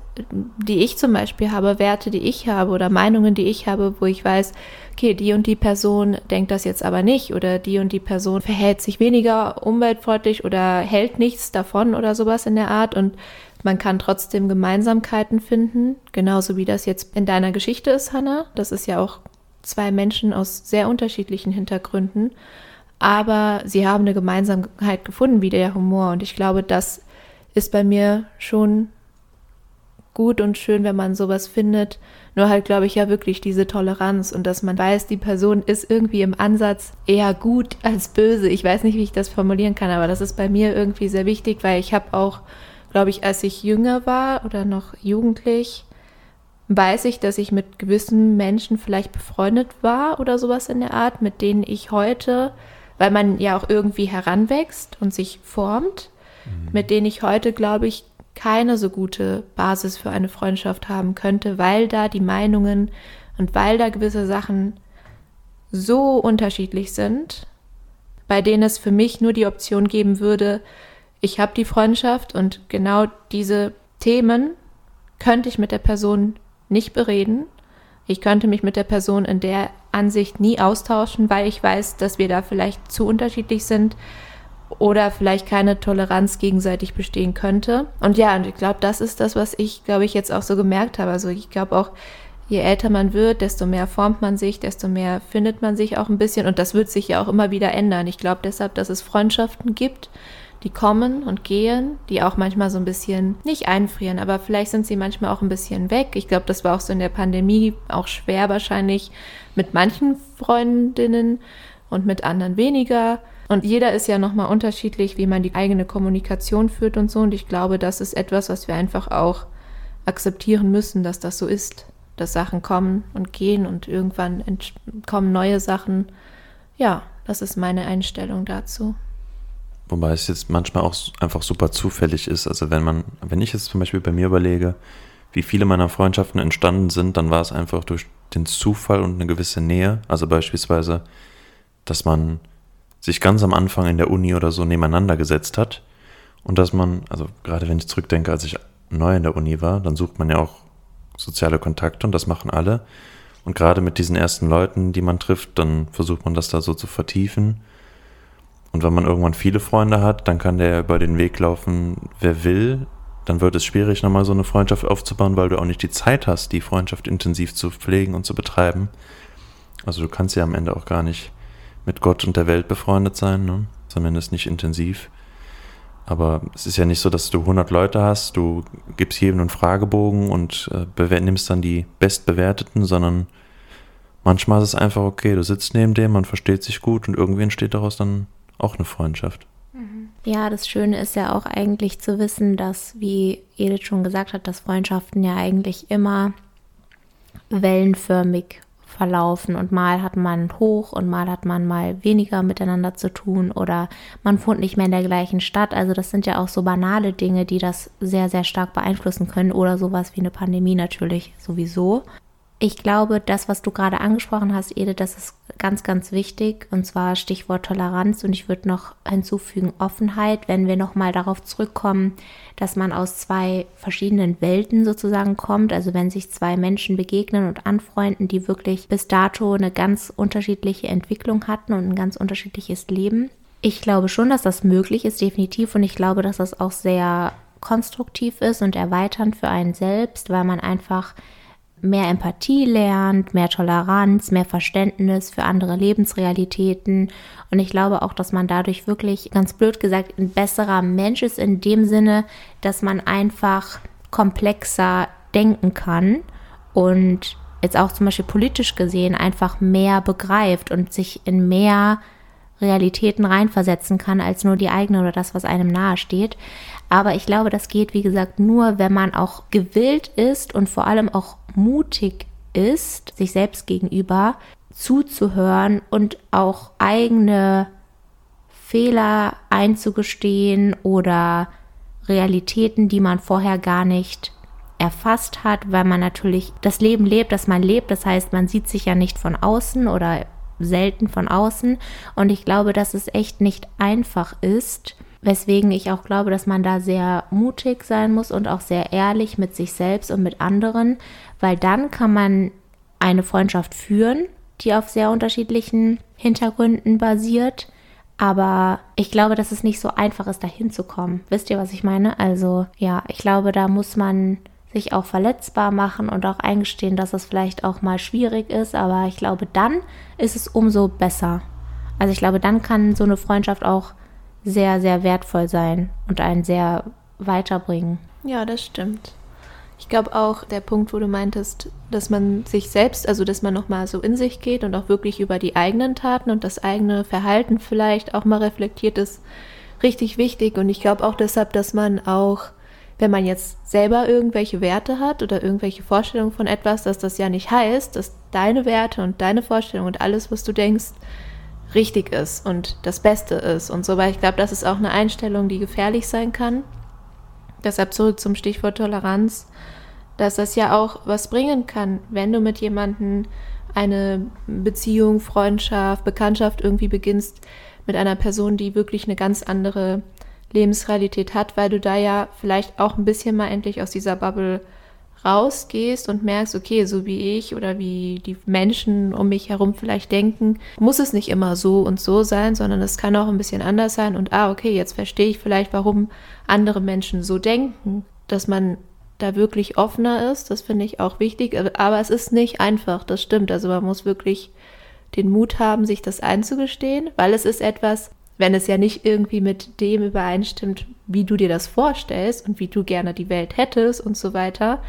die ich zum Beispiel habe, Werte, die ich habe oder Meinungen, die ich habe, wo ich weiß, okay, die und die Person denkt das jetzt aber nicht oder die und die Person verhält sich weniger umweltfreundlich oder hält nichts davon oder sowas in der Art und man kann trotzdem Gemeinsamkeiten finden, genauso wie das jetzt in deiner Geschichte ist, Hannah. Das ist ja auch zwei Menschen aus sehr unterschiedlichen Hintergründen aber sie haben eine Gemeinsamkeit gefunden, wie der Humor. Und ich glaube, das ist bei mir schon gut und schön, wenn man sowas findet. Nur halt, glaube ich, ja wirklich diese Toleranz und dass man weiß, die Person ist irgendwie im Ansatz eher gut als böse. Ich weiß nicht, wie ich das formulieren kann, aber das ist bei mir irgendwie sehr wichtig, weil ich habe auch, glaube ich, als ich jünger war oder noch jugendlich, weiß ich, dass ich mit gewissen Menschen vielleicht befreundet war oder sowas in der Art, mit denen ich heute weil man ja auch irgendwie heranwächst und sich formt, mit denen ich heute, glaube ich, keine so gute Basis für eine Freundschaft haben könnte, weil da die Meinungen und weil da gewisse Sachen so unterschiedlich sind, bei denen es für mich nur die Option geben würde, ich habe die Freundschaft und genau diese Themen könnte ich mit der Person nicht bereden. Ich könnte mich mit der Person in der Ansicht nie austauschen, weil ich weiß, dass wir da vielleicht zu unterschiedlich sind oder vielleicht keine Toleranz gegenseitig bestehen könnte. Und ja, und ich glaube, das ist das, was ich, glaube ich, jetzt auch so gemerkt habe. Also ich glaube auch, je älter man wird, desto mehr formt man sich, desto mehr findet man sich auch ein bisschen. Und das wird sich ja auch immer wieder ändern. Ich glaube deshalb, dass es Freundschaften gibt, die kommen und gehen, die auch manchmal so ein bisschen nicht einfrieren, aber vielleicht sind sie manchmal auch ein bisschen weg. Ich glaube, das war auch so in der Pandemie auch schwer wahrscheinlich mit manchen Freundinnen und mit anderen weniger. Und jeder ist ja nochmal unterschiedlich, wie man die eigene Kommunikation führt und so. Und ich glaube, das ist etwas, was wir einfach auch akzeptieren müssen, dass das so ist. Dass Sachen kommen und gehen und irgendwann kommen neue Sachen. Ja, das ist meine Einstellung dazu. Wobei es jetzt manchmal auch einfach super zufällig ist. Also wenn man, wenn ich jetzt zum Beispiel bei mir überlege, wie viele meiner Freundschaften entstanden sind, dann war es einfach durch den Zufall und eine gewisse Nähe. Also beispielsweise, dass man sich ganz am Anfang in der Uni oder so nebeneinander gesetzt hat und dass man, also gerade wenn ich zurückdenke, als ich neu in der Uni war, dann sucht man ja auch soziale Kontakte und das machen alle. Und gerade mit diesen ersten Leuten, die man trifft, dann versucht man das da so zu vertiefen. Und wenn man irgendwann viele Freunde hat, dann kann der über den Weg laufen, wer will. Dann wird es schwierig, nochmal so eine Freundschaft aufzubauen, weil du auch nicht die Zeit hast, die Freundschaft intensiv zu pflegen und zu betreiben. Also du kannst ja am Ende auch gar nicht mit Gott und der Welt befreundet sein, ne? zumindest nicht intensiv. Aber es ist ja nicht so, dass du 100 Leute hast, du gibst jedem einen Fragebogen und äh, nimmst dann die bestbewerteten, sondern manchmal ist es einfach okay, du sitzt neben dem, man versteht sich gut und irgendwie entsteht daraus dann auch eine Freundschaft. Ja, das Schöne ist ja auch eigentlich zu wissen, dass, wie Edith schon gesagt hat, dass Freundschaften ja eigentlich immer wellenförmig verlaufen und mal hat man hoch und mal hat man mal weniger miteinander zu tun oder man wohnt nicht mehr in der gleichen Stadt. Also das sind ja auch so banale Dinge, die das sehr, sehr stark beeinflussen können oder sowas wie eine Pandemie natürlich sowieso. Ich glaube, das, was du gerade angesprochen hast, Edith, das ist ganz, ganz wichtig. Und zwar Stichwort Toleranz. Und ich würde noch hinzufügen Offenheit, wenn wir nochmal darauf zurückkommen, dass man aus zwei verschiedenen Welten sozusagen kommt. Also wenn sich zwei Menschen begegnen und anfreunden, die wirklich bis dato eine ganz unterschiedliche Entwicklung hatten und ein ganz unterschiedliches Leben. Ich glaube schon, dass das möglich ist, definitiv. Und ich glaube, dass das auch sehr konstruktiv ist und erweiternd für einen selbst, weil man einfach mehr Empathie lernt, mehr Toleranz, mehr Verständnis für andere Lebensrealitäten. Und ich glaube auch, dass man dadurch wirklich, ganz blöd gesagt, ein besserer Mensch ist in dem Sinne, dass man einfach komplexer denken kann und jetzt auch zum Beispiel politisch gesehen einfach mehr begreift und sich in mehr Realitäten reinversetzen kann als nur die eigene oder das, was einem nahe steht. Aber ich glaube, das geht, wie gesagt, nur, wenn man auch gewillt ist und vor allem auch mutig ist, sich selbst gegenüber zuzuhören und auch eigene Fehler einzugestehen oder Realitäten, die man vorher gar nicht erfasst hat, weil man natürlich das Leben lebt, das man lebt. Das heißt, man sieht sich ja nicht von außen oder selten von außen. Und ich glaube, dass es echt nicht einfach ist, weswegen ich auch glaube, dass man da sehr mutig sein muss und auch sehr ehrlich mit sich selbst und mit anderen, weil dann kann man eine Freundschaft führen, die auf sehr unterschiedlichen Hintergründen basiert. Aber ich glaube, dass es nicht so einfach ist, da hinzukommen. Wisst ihr, was ich meine? Also ja, ich glaube, da muss man sich auch verletzbar machen und auch eingestehen, dass es vielleicht auch mal schwierig ist. Aber ich glaube, dann ist es umso besser. Also ich glaube, dann kann so eine Freundschaft auch sehr, sehr wertvoll sein und einen sehr weiterbringen. Ja, das stimmt. Ich glaube auch der Punkt, wo du meintest, dass man sich selbst, also dass man nochmal so in sich geht und auch wirklich über die eigenen Taten und das eigene Verhalten vielleicht auch mal reflektiert, ist richtig wichtig. Und ich glaube auch deshalb, dass man auch, wenn man jetzt selber irgendwelche Werte hat oder irgendwelche Vorstellungen von etwas, dass das ja nicht heißt, dass deine Werte und deine Vorstellungen und alles, was du denkst, richtig ist und das Beste ist und so, weil ich glaube, das ist auch eine Einstellung, die gefährlich sein kann. Deshalb zurück zum Stichwort Toleranz dass das ja auch was bringen kann, wenn du mit jemandem eine Beziehung, Freundschaft, Bekanntschaft irgendwie beginnst mit einer Person, die wirklich eine ganz andere Lebensrealität hat, weil du da ja vielleicht auch ein bisschen mal endlich aus dieser Bubble rausgehst und merkst, okay, so wie ich oder wie die Menschen um mich herum vielleicht denken, muss es nicht immer so und so sein, sondern es kann auch ein bisschen anders sein und ah, okay, jetzt verstehe ich vielleicht, warum andere Menschen so denken, dass man da wirklich offener ist. Das finde ich auch wichtig. Aber es ist nicht einfach, das stimmt. Also man muss wirklich den Mut haben, sich das einzugestehen, weil es ist etwas, wenn es ja nicht irgendwie mit dem übereinstimmt, wie du dir das vorstellst und wie du gerne die Welt hättest und so weiter,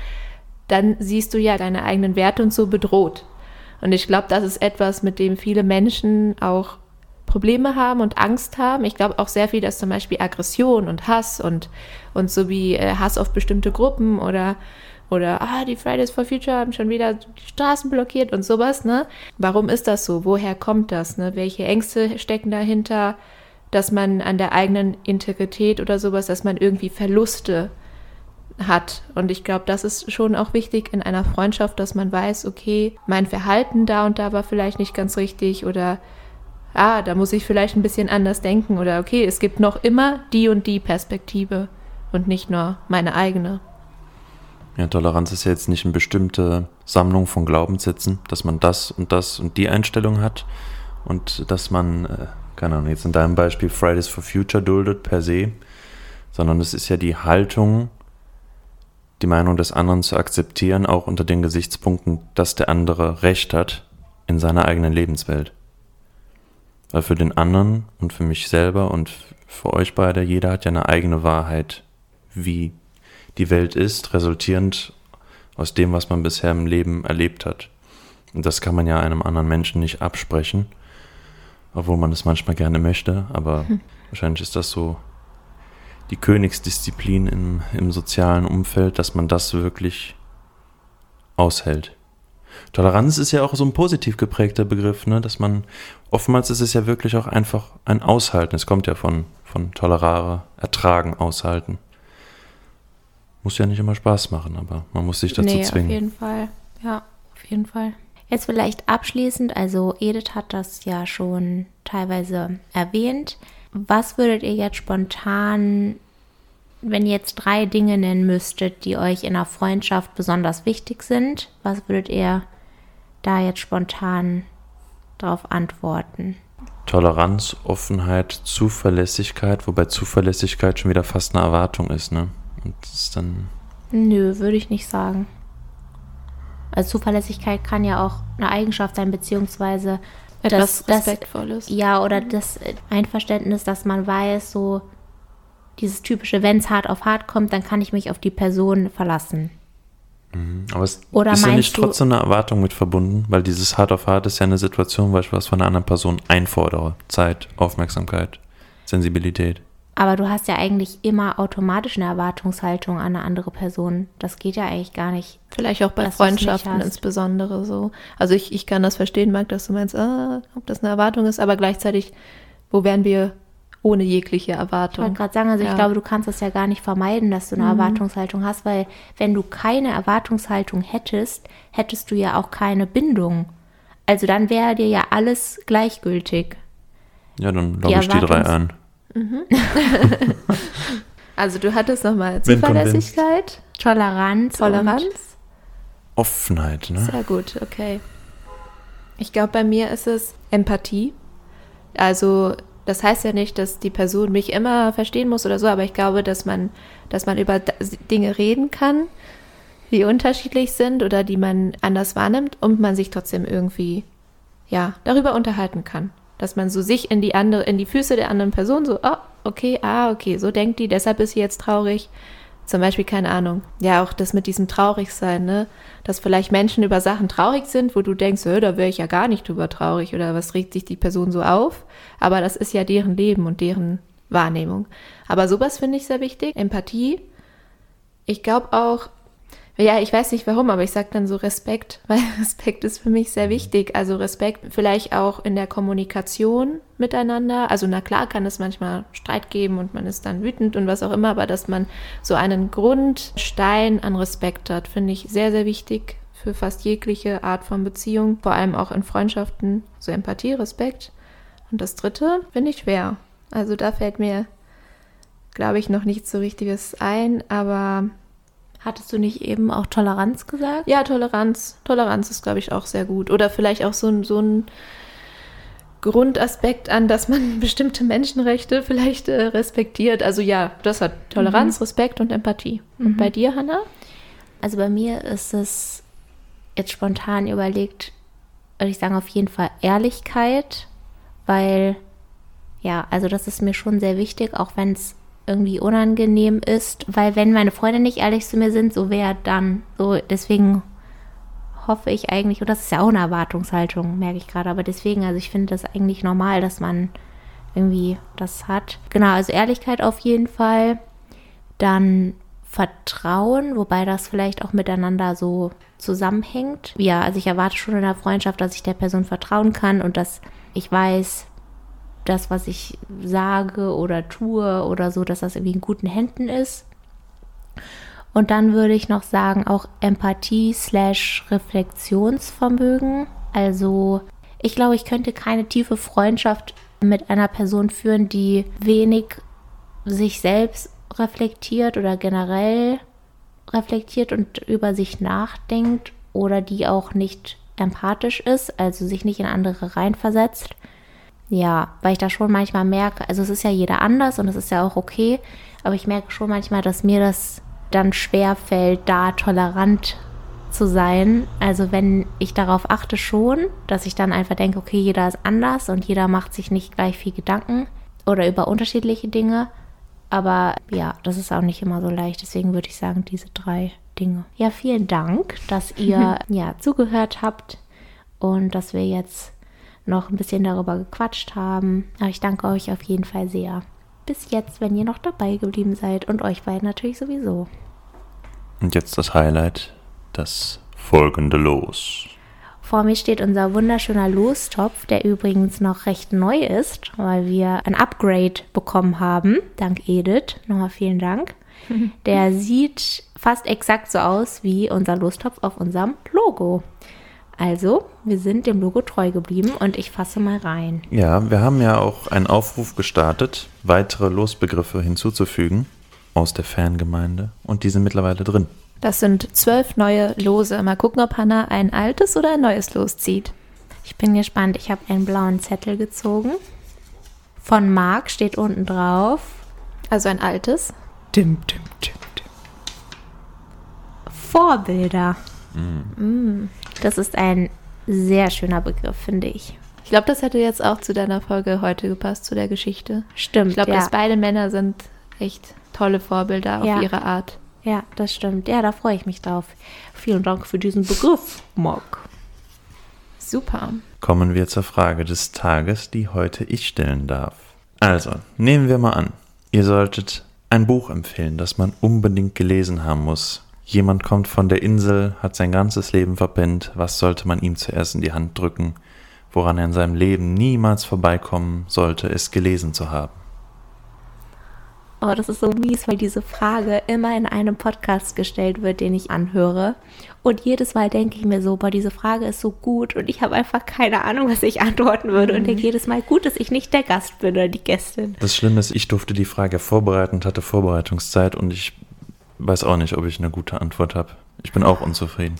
dann siehst du ja deine eigenen Werte und so bedroht. Und ich glaube, das ist etwas, mit dem viele Menschen auch Probleme haben und Angst haben. Ich glaube auch sehr viel, dass zum Beispiel Aggression und Hass und, und so wie äh, Hass auf bestimmte Gruppen oder oder ah, die Fridays for Future haben schon wieder die Straßen blockiert und sowas, ne? Warum ist das so? Woher kommt das, ne? Welche Ängste stecken dahinter, dass man an der eigenen Integrität oder sowas, dass man irgendwie Verluste hat. Und ich glaube, das ist schon auch wichtig in einer Freundschaft, dass man weiß, okay, mein Verhalten da und da war vielleicht nicht ganz richtig oder ah, da muss ich vielleicht ein bisschen anders denken oder okay, es gibt noch immer die und die Perspektive und nicht nur meine eigene. Ja, Toleranz ist ja jetzt nicht eine bestimmte Sammlung von Glaubenssätzen, dass man das und das und die Einstellung hat und dass man, äh, keine Ahnung, jetzt in deinem Beispiel Fridays for Future duldet per se, sondern es ist ja die Haltung, die Meinung des anderen zu akzeptieren, auch unter den Gesichtspunkten, dass der andere Recht hat in seiner eigenen Lebenswelt. Weil für den anderen und für mich selber und für euch beide, jeder hat ja eine eigene Wahrheit, wie die Welt ist, resultierend aus dem, was man bisher im Leben erlebt hat. Und das kann man ja einem anderen Menschen nicht absprechen, obwohl man es manchmal gerne möchte, aber hm. [laughs] wahrscheinlich ist das so die Königsdisziplin im, im sozialen Umfeld, dass man das wirklich aushält. Toleranz ist ja auch so ein positiv geprägter Begriff, ne? dass man, oftmals ist es ja wirklich auch einfach ein Aushalten. Es kommt ja von, von tolerare, ertragen, aushalten. Muss ja nicht immer Spaß machen, aber man muss sich dazu nee, zwingen. auf jeden Fall. Ja, auf jeden Fall. Jetzt vielleicht abschließend, also Edith hat das ja schon teilweise erwähnt. Was würdet ihr jetzt spontan, wenn ihr jetzt drei Dinge nennen müsstet, die euch in einer Freundschaft besonders wichtig sind, was würdet ihr da jetzt spontan darauf antworten? Toleranz, Offenheit, Zuverlässigkeit, wobei Zuverlässigkeit schon wieder fast eine Erwartung ist, ne? Und das ist dann. Nö, würde ich nicht sagen. Also Zuverlässigkeit kann ja auch eine Eigenschaft sein, beziehungsweise etwas das, Respektvolles. Das, ja, oder das Einverständnis, dass man weiß, so dieses typische, wenn es hart auf hart kommt, dann kann ich mich auf die Person verlassen. Mhm. Aber es Oder ist ja nicht trotzdem eine Erwartung mit verbunden, weil dieses Hard auf Hard ist ja eine Situation, wo ich was von einer anderen Person einfordere. Zeit, Aufmerksamkeit, Sensibilität. Aber du hast ja eigentlich immer automatisch eine Erwartungshaltung an eine andere Person. Das geht ja eigentlich gar nicht. Vielleicht auch bei Freundschaften insbesondere so. Also ich, ich kann das verstehen, Marc, dass du meinst, ah, ob das eine Erwartung ist, aber gleichzeitig, wo wären wir ohne jegliche Ich Erwartung. wollte gerade sagen, also Ja. ich glaube, du kannst es ja gar nicht vermeiden, dass du eine Erwartungshaltung hast, weil wenn du keine Erwartungshaltung hättest, hättest du ja auch keine Bindung. Also dann wäre dir ja alles gleichgültig. Ja, dann logge ich die drei Erwartungs- ein. [laughs] Also du hattest nochmal? Zuverlässigkeit, Toleranz. Toleranz. Offenheit, ne? Sehr gut, okay. Ich glaube, bei mir ist es Empathie. Also, das heißt ja nicht, dass die Person mich immer verstehen muss oder so, aber ich glaube, dass man, dass man über Dinge reden kann, die unterschiedlich sind oder die man anders wahrnimmt und man sich trotzdem irgendwie, ja, darüber unterhalten kann. Dass man so sich in die andere, in die Füße der anderen Person so, oh, okay, ah, okay, so denkt die, deshalb ist sie jetzt traurig. Zum Beispiel, keine Ahnung, ja, auch das mit diesem Traurigsein, ne? Dass vielleicht Menschen über Sachen traurig sind, wo du denkst, "Hö, da wäre ich ja gar nicht drüber traurig oder was regt sich die Person so auf? Aber das ist ja deren Leben und deren Wahrnehmung. Aber sowas finde ich sehr wichtig. Empathie. Ich glaube auch, ja, ich weiß nicht warum, aber ich sage dann so Respekt, [laughs] weil Respekt ist für mich sehr wichtig. Also Respekt vielleicht auch in der Kommunikation miteinander. Also na klar kann es manchmal Streit geben und man ist dann wütend und was auch immer, aber dass man so einen Grundstein an Respekt hat, finde ich sehr, sehr wichtig für fast jegliche Art von Beziehung, vor allem auch in Freundschaften. So Empathie, Respekt. Und das dritte finde ich schwer. Also da fällt mir, glaube ich, noch nichts so richtiges ein, aber Hattest du nicht eben auch Toleranz gesagt? ja, Toleranz. Toleranz ist, glaube ich, auch sehr gut. Oder vielleicht auch so ein, so ein Grundaspekt an, dass man [laughs] bestimmte Menschenrechte vielleicht äh, respektiert. Also ja, das hat Toleranz, Respekt und Empathie. Und bei dir, Hannah? Also bei mir ist es jetzt spontan überlegt, würde ich sagen, auf jeden Fall Ehrlichkeit, weil, ja, also das ist mir schon sehr wichtig, auch wenn es irgendwie unangenehm ist, weil wenn meine Freunde nicht ehrlich zu mir sind, so wer dann. So, deswegen hoffe ich eigentlich, und das ist ja auch eine Erwartungshaltung, merke ich gerade, aber deswegen, also ich finde das eigentlich normal, dass man irgendwie das hat. Genau, also Ehrlichkeit auf jeden Fall. Dann Vertrauen, wobei das vielleicht auch miteinander so zusammenhängt. Ja, also ich erwarte schon in der Freundschaft, dass ich der Person vertrauen kann und dass ich weiß, das, was ich sage oder tue oder so, dass das irgendwie in guten Händen ist. Und dann würde ich noch sagen, auch Empathie slash Reflexionsvermögen. Also ich glaube, ich könnte keine tiefe Freundschaft mit einer Person führen, die wenig sich selbst reflektiert oder generell reflektiert und über sich nachdenkt oder die auch nicht empathisch ist, also sich nicht in andere reinversetzt. Ja, weil ich da schon manchmal merke, also es ist ja jeder anders und es ist ja auch okay, aber ich merke schon manchmal, dass mir das dann schwer fällt, da tolerant zu sein. Also wenn ich darauf achte schon, dass ich dann einfach denke, okay, jeder ist anders und jeder macht sich nicht gleich viel Gedanken oder über unterschiedliche Dinge. Aber ja, das ist auch nicht immer so leicht. Deswegen würde ich sagen, diese drei Dinge. Ja, vielen Dank, dass ihr [laughs] ja zugehört habt und dass wir jetzt noch ein bisschen darüber gequatscht haben. Aber ich danke euch auf jeden Fall sehr. Bis jetzt, wenn ihr noch dabei geblieben seid und euch beiden natürlich sowieso. Und jetzt das Highlight, das folgende Los. Vor mir steht unser wunderschöner Lostopf, der übrigens noch recht neu ist, weil wir ein Upgrade bekommen haben. Dank Edith. Nochmal vielen Dank. [laughs] Der sieht fast exakt so aus wie unser Lostopf auf unserem Logo. Also, wir sind dem Logo treu geblieben und ich fasse mal rein. Ja, wir haben ja auch einen Aufruf gestartet, weitere Losbegriffe hinzuzufügen aus der Fangemeinde und die sind mittlerweile drin. Das sind zwölf neue Lose. Mal gucken, ob Hannah ein altes oder ein neues Los zieht. Ich bin gespannt. Ich habe einen blauen Zettel gezogen. Von Marc steht unten drauf. Also ein altes. Dim, dim, dim, dim. Vorbilder. Das ist ein sehr schöner Begriff, finde ich. Ich glaube, das hätte jetzt auch zu deiner Folge heute gepasst, zu der Geschichte. Stimmt, Ich glaube, ja. dass beide Männer sind echt tolle Vorbilder auf Ja. ihre Art. Ja, das stimmt. Ja, da freue ich mich drauf. Vielen Dank für diesen Begriff, Marc. Super. Kommen wir zur Frage des Tages, die heute ich stellen darf. Also, nehmen wir mal an, ihr solltet ein Buch empfehlen, das man unbedingt gelesen haben muss. Jemand kommt von der Insel, hat sein ganzes Leben verpennt, was sollte man ihm zuerst in die Hand drücken? Woran er in seinem Leben niemals vorbeikommen sollte, es gelesen zu haben. Oh, das ist so mies, weil diese Frage immer in einem Podcast gestellt wird, den ich anhöre. Und jedes Mal denke ich mir so, boah, diese Frage ist so gut und ich habe einfach keine Ahnung, was ich antworten würde. Und denke jedes Mal, gut, dass ich nicht der Gast bin oder die Gästin. Das Schlimme ist, ich durfte die Frage vorbereiten und hatte Vorbereitungszeit und ich weiß auch nicht, ob ich eine gute Antwort habe. Ich bin auch unzufrieden.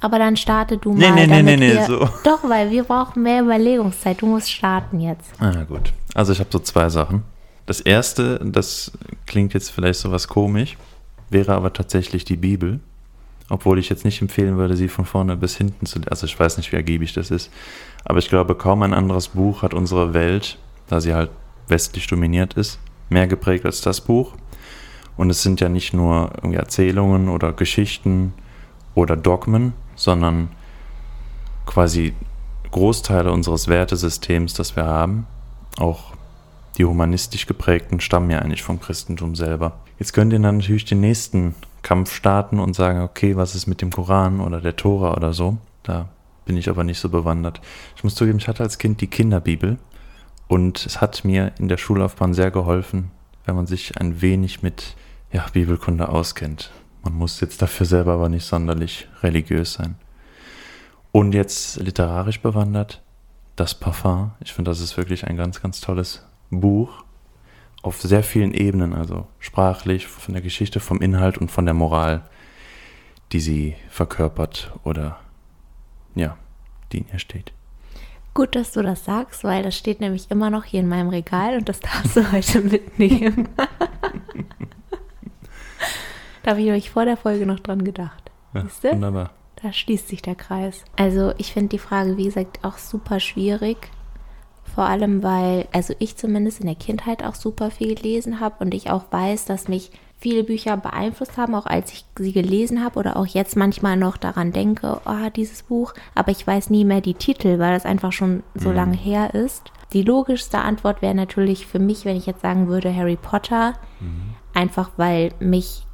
Aber dann starte du mal. Nee, nee, nee, nee, nee, wir, so. [laughs] Doch, weil wir brauchen mehr Überlegungszeit. Du musst starten jetzt. Ah, gut. Also ich habe so zwei Sachen. Das erste, das klingt jetzt vielleicht so was komisch, wäre aber tatsächlich die Bibel. Obwohl ich jetzt nicht empfehlen würde, sie von vorne bis hinten zu. Also ich weiß nicht, wie ergiebig das ist. Aber ich glaube, kaum ein anderes Buch hat unsere Welt, da sie halt westlich dominiert ist, mehr geprägt als das Buch. Und es sind ja nicht nur Erzählungen oder Geschichten oder Dogmen, sondern quasi Großteile unseres Wertesystems, das wir haben, auch die humanistisch geprägten, stammen ja eigentlich vom Christentum selber. Jetzt könnt ihr dann natürlich den nächsten Kampf starten und sagen, okay, was ist mit dem Koran oder der Tora oder so? Da bin ich aber nicht so bewandert. Ich muss zugeben, ich hatte als Kind die Kinderbibel und es hat mir in der Schullaufbahn sehr geholfen, wenn man sich ein wenig mit ja, Bibelkunde auskennt. Man muss jetzt dafür selber aber nicht sonderlich religiös sein. Und jetzt literarisch bewandert, das Parfum. Ich finde, das ist wirklich ein ganz, ganz tolles Buch auf sehr vielen Ebenen, also sprachlich, von der Geschichte, vom Inhalt und von der Moral, die sie verkörpert oder ja, die in ihr steht. Gut, dass du das sagst, weil das steht nämlich immer noch hier in meinem Regal und das darfst du [laughs] heute mitnehmen. [laughs] da habe ich euch vor der Folge noch dran gedacht. Ja, Siehste? wunderbar. Da schließt sich der Kreis. Also ich finde die Frage, wie gesagt, auch super schwierig. Vor allem, weil, also ich zumindest in der Kindheit auch super viel gelesen habe und ich auch weiß, dass mich viele Bücher beeinflusst haben, auch als ich sie gelesen habe oder auch jetzt manchmal noch daran denke, oh, dieses Buch, aber ich weiß nie mehr die Titel, weil das einfach schon so Mhm. lange her ist. Die logischste Antwort wäre natürlich für mich, wenn ich jetzt sagen würde Harry Potter, einfach weil mich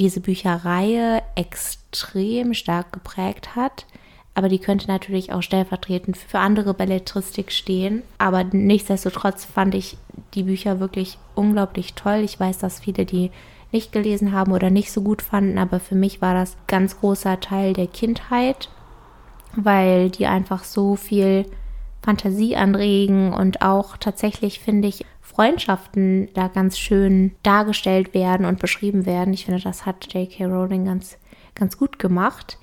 diese Bücherreihe extrem stark geprägt hat. Aber die könnte natürlich auch stellvertretend für andere Belletristik stehen. Aber nichtsdestotrotz fand ich die Bücher wirklich unglaublich toll. Ich weiß, dass viele die nicht gelesen haben oder nicht so gut fanden, aber für mich war das ganz großer Teil der Kindheit, weil die einfach so viel Fantasie anregen und auch tatsächlich finde ich Freundschaften da ganz schön dargestellt werden und beschrieben werden. Ich finde, das hat J.K. Rowling ganz, ganz gut gemacht.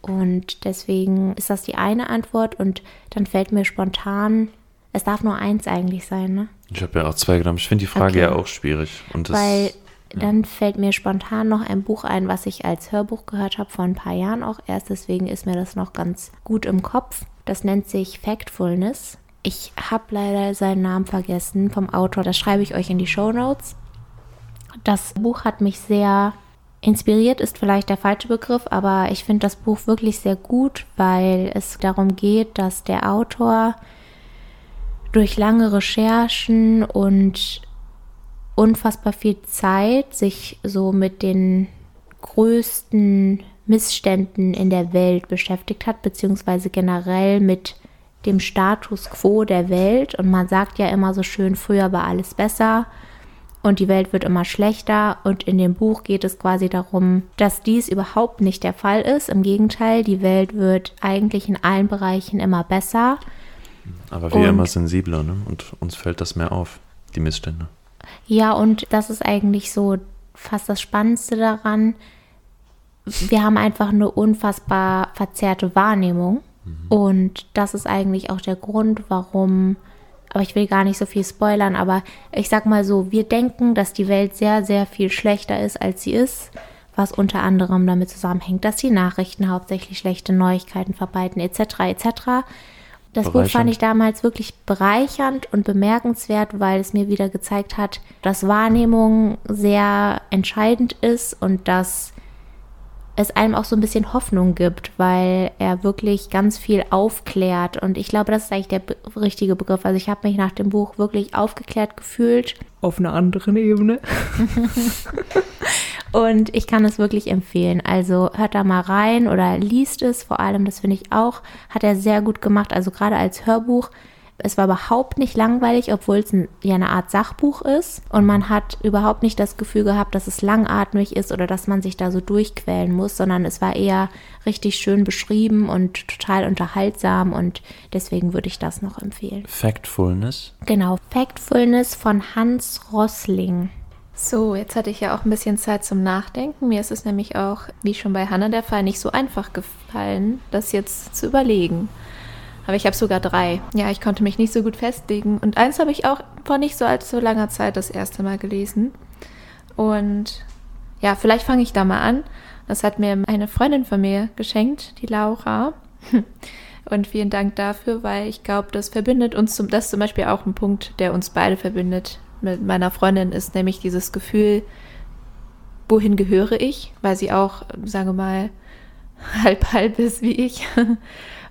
Und deswegen ist das die eine Antwort und dann fällt mir spontan, es darf nur eins eigentlich sein, ne? Ich habe ja auch zwei genommen. Ich finde die Frage Okay. ja auch schwierig. Und das, Weil dann fällt mir spontan noch ein Buch ein, was ich als Hörbuch gehört habe vor ein paar Jahren auch erst. Deswegen ist mir das noch ganz gut im Kopf. Das nennt sich Factfulness. Ich habe leider seinen Namen vergessen vom Autor. Das schreibe ich euch in die Show Notes. Das Buch hat mich sehr inspiriert, ist vielleicht der falsche Begriff, aber ich finde das Buch wirklich sehr gut, weil es darum geht, dass der Autor durch lange Recherchen und unfassbar viel Zeit sich so mit den größten Missständen in der Welt beschäftigt hat, beziehungsweise generell mit dem Status quo der Welt. Und man sagt ja immer so schön, früher war alles besser und die Welt wird immer schlechter. Und in dem Buch geht es quasi darum, dass dies überhaupt nicht der Fall ist. Im Gegenteil, die Welt wird eigentlich in allen Bereichen immer besser. aber wir und- immer sensibler, ne? Und uns fällt das mehr auf, die Missstände. Ja, und das ist eigentlich so fast das Spannendste daran. Wir haben einfach eine unfassbar verzerrte Wahrnehmung. Und das ist eigentlich auch der Grund, warum, aber ich will gar nicht so viel spoilern, aber ich sag mal so, wir denken, dass die Welt sehr, sehr viel schlechter ist, als sie ist, was unter anderem damit zusammenhängt, dass die Nachrichten hauptsächlich schlechte Neuigkeiten verbreiten, etc., etc. Das Buch fand ich damals wirklich bereichernd und bemerkenswert, weil es mir wieder gezeigt hat, dass Wahrnehmung sehr entscheidend ist und dass es einem auch so ein bisschen Hoffnung gibt, weil er wirklich ganz viel aufklärt. Und ich glaube, das ist eigentlich der be richtige Begriff. Also ich habe mich nach dem Buch wirklich aufgeklärt gefühlt. Auf einer anderen Ebene. [laughs] Und ich kann es wirklich empfehlen. Also hört da mal rein oder liest es. Vor allem, das finde ich auch, hat er sehr gut gemacht. Also gerade als Hörbuch Es war überhaupt nicht langweilig, obwohl es ein, ja eine Art Sachbuch ist. Und man hat überhaupt nicht das Gefühl gehabt, dass es langatmig ist oder dass man sich da so durchquälen muss, sondern es war eher richtig schön beschrieben und total unterhaltsam. Und deswegen würde ich das noch empfehlen. Factfulness. Genau, Factfulness von Hans Rossling. So, jetzt hatte ich ja auch ein bisschen Zeit zum Nachdenken. Mir ist es nämlich auch, wie schon bei Hannah der Fall, nicht so einfach gefallen, das jetzt zu überlegen. Aber ich habe sogar drei. Ja, ich konnte mich nicht so gut festlegen. Und eins habe ich auch vor nicht so allzu langer Zeit das erste Mal gelesen. Und ja, vielleicht fange ich da mal an. Das hat mir eine Freundin von mir geschenkt, die Laura. [laughs] Und vielen Dank dafür, weil ich glaube, das verbindet uns zum, das ist zum Beispiel auch ein Punkt, der uns beide verbindet mit meiner Freundin ist nämlich dieses Gefühl, wohin gehöre ich, weil sie auch, sage mal, [laughs] halb halb ist wie ich.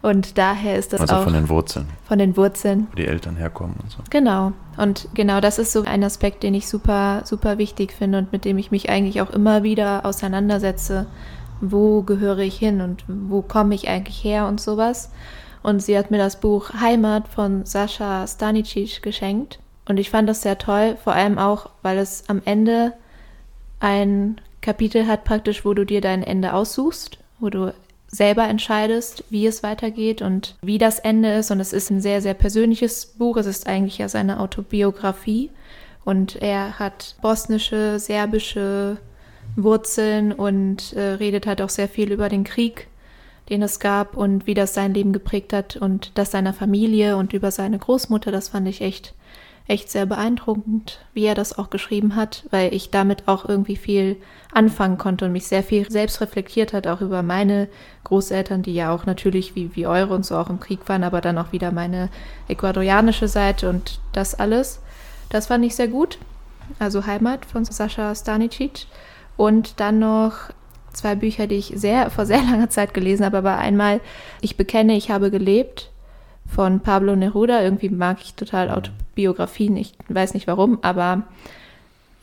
Und daher ist das also auch von den Wurzeln. Von den Wurzeln. Wo die Eltern herkommen und so. Genau. Und genau das ist so ein Aspekt, den ich super, super wichtig finde und mit dem ich mich eigentlich auch immer wieder auseinandersetze. Wo gehöre ich hin und wo komme ich eigentlich her und sowas. Und sie hat mir das Buch Heimat von Sascha Stanicic geschenkt. Und ich fand das sehr toll, vor allem auch, weil es am Ende ein Kapitel hat praktisch, wo du dir dein Ende aussuchst, wo du selber entscheidest, wie es weitergeht und wie das Ende ist. Und es ist ein sehr, sehr persönliches Buch. Es ist eigentlich ja seine Autobiografie. Und er hat bosnische, serbische Wurzeln und äh, redet halt auch sehr viel über den Krieg, den es gab und wie das sein Leben geprägt hat und das seiner Familie und über seine Großmutter. Das fand ich echt echt sehr beeindruckend, wie er das auch geschrieben hat, weil ich damit auch irgendwie viel anfangen konnte und mich sehr viel selbst reflektiert hat, auch über meine Großeltern, die ja auch natürlich wie, wie eure und so auch im Krieg waren, aber dann auch wieder meine ecuadorianische Seite und das alles. Das fand ich sehr gut. Also Heimat von Sascha Stanicic. Und dann noch zwei Bücher, die ich sehr vor sehr langer Zeit gelesen habe, aber einmal Ich bekenne, ich habe gelebt von Pablo Neruda. Irgendwie mag ich total Autobiografien, ich weiß nicht warum, aber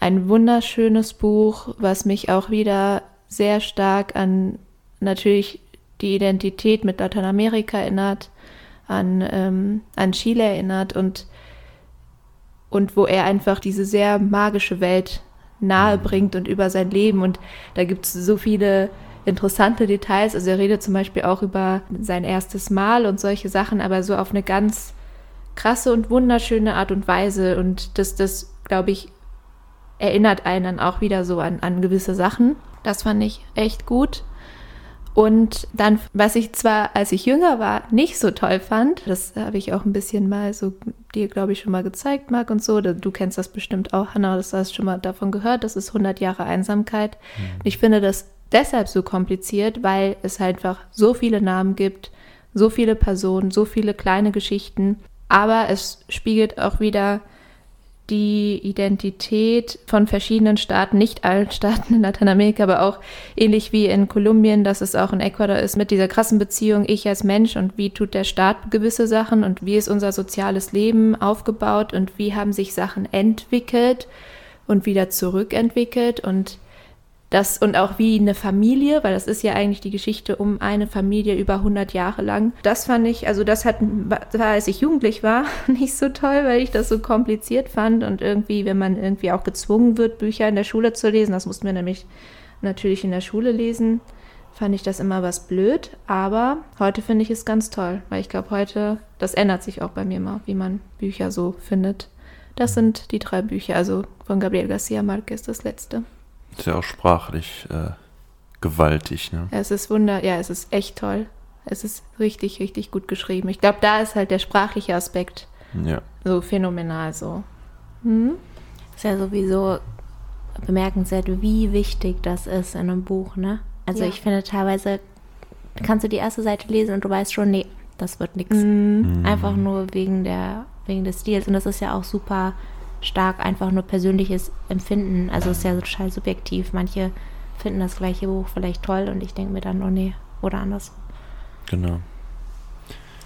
ein wunderschönes Buch, was mich auch wieder sehr stark an natürlich die Identität mit Lateinamerika erinnert, an, ähm, an Chile erinnert und, und wo er einfach diese sehr magische Welt nahe bringt und über sein Leben. Und da gibt es so viele interessante Details. Also er redet zum Beispiel auch über sein erstes Mal und solche Sachen, aber so auf eine ganz krasse und wunderschöne Art und Weise. Und das, das glaube ich, erinnert einen dann auch wieder so an, an gewisse Sachen. Das fand ich echt gut. Und dann, was ich zwar, als ich jünger war, nicht so toll fand, das habe ich auch ein bisschen mal so dir, glaube ich, schon mal gezeigt, Marc, und so. Du kennst das bestimmt auch, Hannah, das hast schon mal davon gehört. Das ist 100 Jahre Einsamkeit. Mhm. Ich finde das deshalb so kompliziert, weil es einfach so viele Namen gibt, so viele Personen, so viele kleine Geschichten. Aber es spiegelt auch wieder die Identität von verschiedenen Staaten, nicht allen Staaten in Lateinamerika, aber auch ähnlich wie in Kolumbien, dass es auch in Ecuador ist, mit dieser krassen Beziehung ich als Mensch und wie tut der Staat gewisse Sachen und wie ist unser soziales Leben aufgebaut und wie haben sich Sachen entwickelt und wieder zurückentwickelt und das und auch wie eine Familie, weil das ist ja eigentlich die Geschichte um eine Familie über 100 Jahre lang. Das fand ich, also das hat, als ich jugendlich war, [laughs] nicht so toll, weil ich das so kompliziert fand und irgendwie, wenn man irgendwie auch gezwungen wird, Bücher in der Schule zu lesen, das mussten wir nämlich natürlich in der Schule lesen, fand ich das immer was blöd, aber heute finde ich es ganz toll, weil ich glaube heute, das ändert sich auch bei mir mal, wie man Bücher so findet. Das sind die drei Bücher, also von Gabriel Garcia Marquez das letzte. Ist ja auch sprachlich äh, gewaltig, ne? Es ist wunder, ja, es ist echt toll. Es ist richtig, richtig gut geschrieben. Ich glaube, da ist halt der sprachliche Aspekt ja. so phänomenal so. Hm? Ist ja sowieso bemerkenswert, wie wichtig das ist in einem Buch, ne? Also ja. ich finde teilweise kannst du die erste Seite lesen und du weißt schon, nee, das wird nichts. Mhm. Einfach nur wegen der wegen des Stils und das ist ja auch super stark einfach nur persönliches Empfinden. Also es ist ja total subjektiv. Manche finden das gleiche Buch vielleicht toll und ich denke mir dann, oh nee, oder anders. Genau.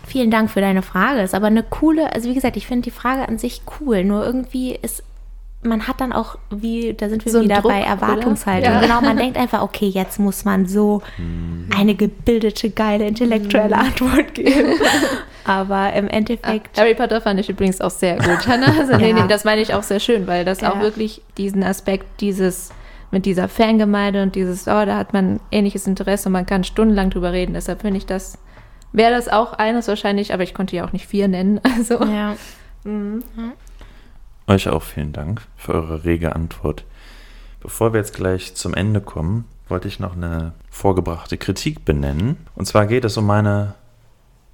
Vielen Dank für deine Frage. Ist aber eine coole, also wie gesagt, ich finde die Frage an sich cool. Nur irgendwie ist, man hat dann auch, wie, da sind wir so wieder Druck, bei Erwartungshaltung. Ja. Genau, man denkt einfach, okay, jetzt muss man so hm. eine gebildete, geile, intellektuelle hm. Antwort geben. [laughs] Aber im Endeffekt. Ah, Harry Potter fand ich übrigens auch sehr gut, [laughs] Hannah. Also, nee, Ja. nee, das meine ich auch sehr schön, weil das auch Ja. wirklich diesen Aspekt dieses mit dieser Fangemeinde und dieses, oh, da hat man ähnliches Interesse und man kann stundenlang drüber reden. Deshalb finde ich das, wäre das auch eines wahrscheinlich, aber ich konnte ja auch nicht vier nennen. [laughs] Also, ja. Euch auch vielen Dank für eure rege Antwort. Bevor wir jetzt gleich zum Ende kommen, wollte ich noch eine vorgebrachte Kritik benennen. Und zwar geht es um meine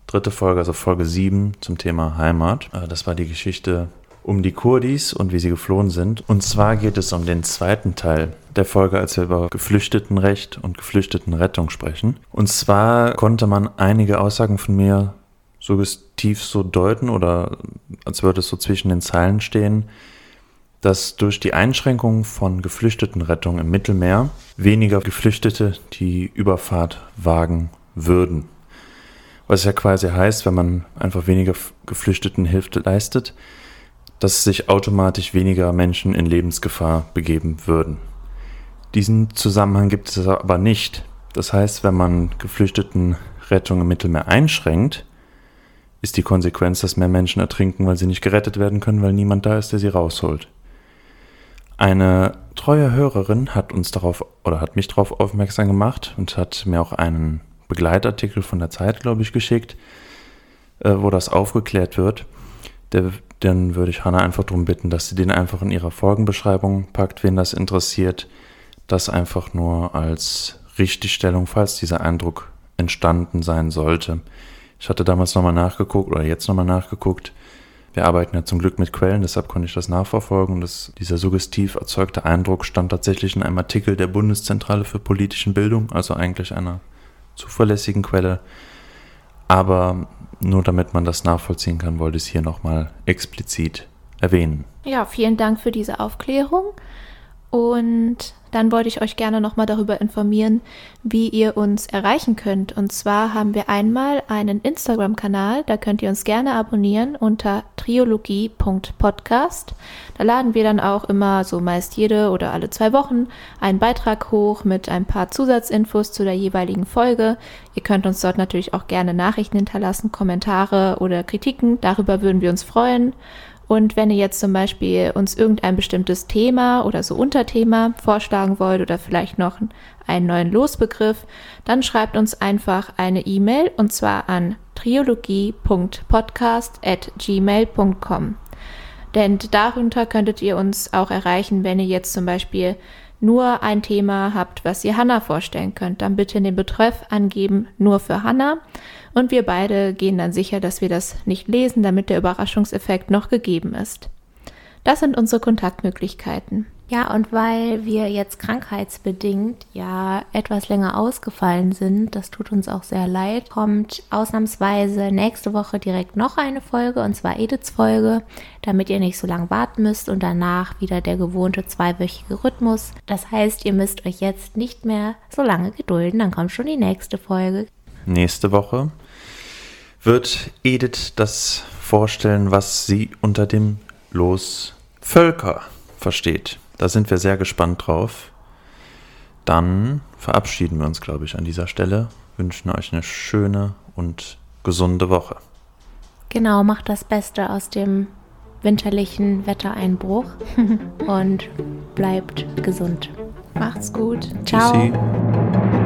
dritte Folge, also Folge 7 zum Thema Heimat. Äh, Das war die Geschichte um die Kurdis und wie sie geflohen sind. Und zwar geht es um den zweiten Teil der Folge, als wir über Geflüchtetenrecht und Geflüchtetenrettung sprechen. Und zwar konnte man einige Aussagen von mir suggestiv so deuten oder als würde es so zwischen den Zeilen stehen, dass durch die Einschränkung von Geflüchtetenrettung im Mittelmeer weniger Geflüchtete die Überfahrt wagen würden. Was ja quasi heißt, wenn man einfach weniger Geflüchtetenhilfe leistet, dass sich automatisch weniger Menschen in Lebensgefahr begeben würden. Diesen Zusammenhang gibt es aber nicht. Das heißt, wenn man Geflüchtetenrettung im Mittelmeer einschränkt, ist die Konsequenz, dass mehr Menschen ertrinken, weil sie nicht gerettet werden können, weil niemand da ist, der sie rausholt. Eine treue Hörerin hat uns darauf oder hat mich darauf aufmerksam gemacht und hat mir auch einen Begleitartikel von der Zeit, glaube ich, geschickt, äh, wo das aufgeklärt wird. Der, dann würde ich Hannah einfach darum bitten, dass sie den einfach in ihrer Folgenbeschreibung packt, wen das interessiert. Das einfach nur als Richtigstellung, falls dieser Eindruck entstanden sein sollte. Ich hatte damals nochmal nachgeguckt oder jetzt nochmal nachgeguckt. Wir arbeiten ja zum Glück mit Quellen, deshalb konnte ich das nachverfolgen. Das, dieser suggestiv erzeugte Eindruck stand tatsächlich in einem Artikel der Bundeszentrale für politischen Bildung, also eigentlich einer zuverlässigen Quelle. Aber nur damit man das nachvollziehen kann, wollte ich es hier nochmal explizit erwähnen. Ja, vielen Dank für diese Aufklärung. Und dann wollte ich euch gerne nochmal darüber informieren, wie ihr uns erreichen könnt. Und zwar haben wir einmal einen Instagram-Kanal, da könnt ihr uns gerne abonnieren unter triologie.podcast. Da laden wir dann auch immer so meist jede oder alle zwei Wochen einen Beitrag hoch mit ein paar Zusatzinfos zu der jeweiligen Folge. Ihr könnt uns dort natürlich auch gerne Nachrichten hinterlassen, Kommentare oder Kritiken. Darüber würden wir uns freuen. Und wenn ihr jetzt zum Beispiel uns irgendein bestimmtes Thema oder so Unterthema vorschlagen wollt oder vielleicht noch einen neuen Losbegriff, dann schreibt uns einfach eine E-Mail und zwar an triologie.podcast.gmail.com. Denn darunter könntet ihr uns auch erreichen, wenn ihr jetzt zum Beispiel nur ein Thema habt, was ihr Hanna vorstellen könnt, dann bitte in den Betreff angeben, nur für Hanna. Und wir beide gehen dann sicher, dass wir das nicht lesen, damit der Überraschungseffekt noch gegeben ist. Das sind unsere Kontaktmöglichkeiten. Ja, und weil wir jetzt krankheitsbedingt ja etwas länger ausgefallen sind, das tut uns auch sehr leid, kommt ausnahmsweise nächste Woche direkt noch eine Folge, und zwar Ediths Folge, damit ihr nicht so lange warten müsst und danach wieder der gewohnte zweiwöchige Rhythmus. Das heißt, ihr müsst euch jetzt nicht mehr so lange gedulden, dann kommt schon die nächste Folge. Nächste Woche wird Edith das vorstellen, was sie unter dem Los Völker versteht. Da sind wir sehr gespannt drauf. Dann verabschieden wir uns, glaube ich, an dieser Stelle. Wünschen euch eine schöne und gesunde Woche. Genau, macht das Beste aus dem winterlichen Wettereinbruch [laughs] und bleibt gesund. Macht's gut. Ciao. Tschüssi.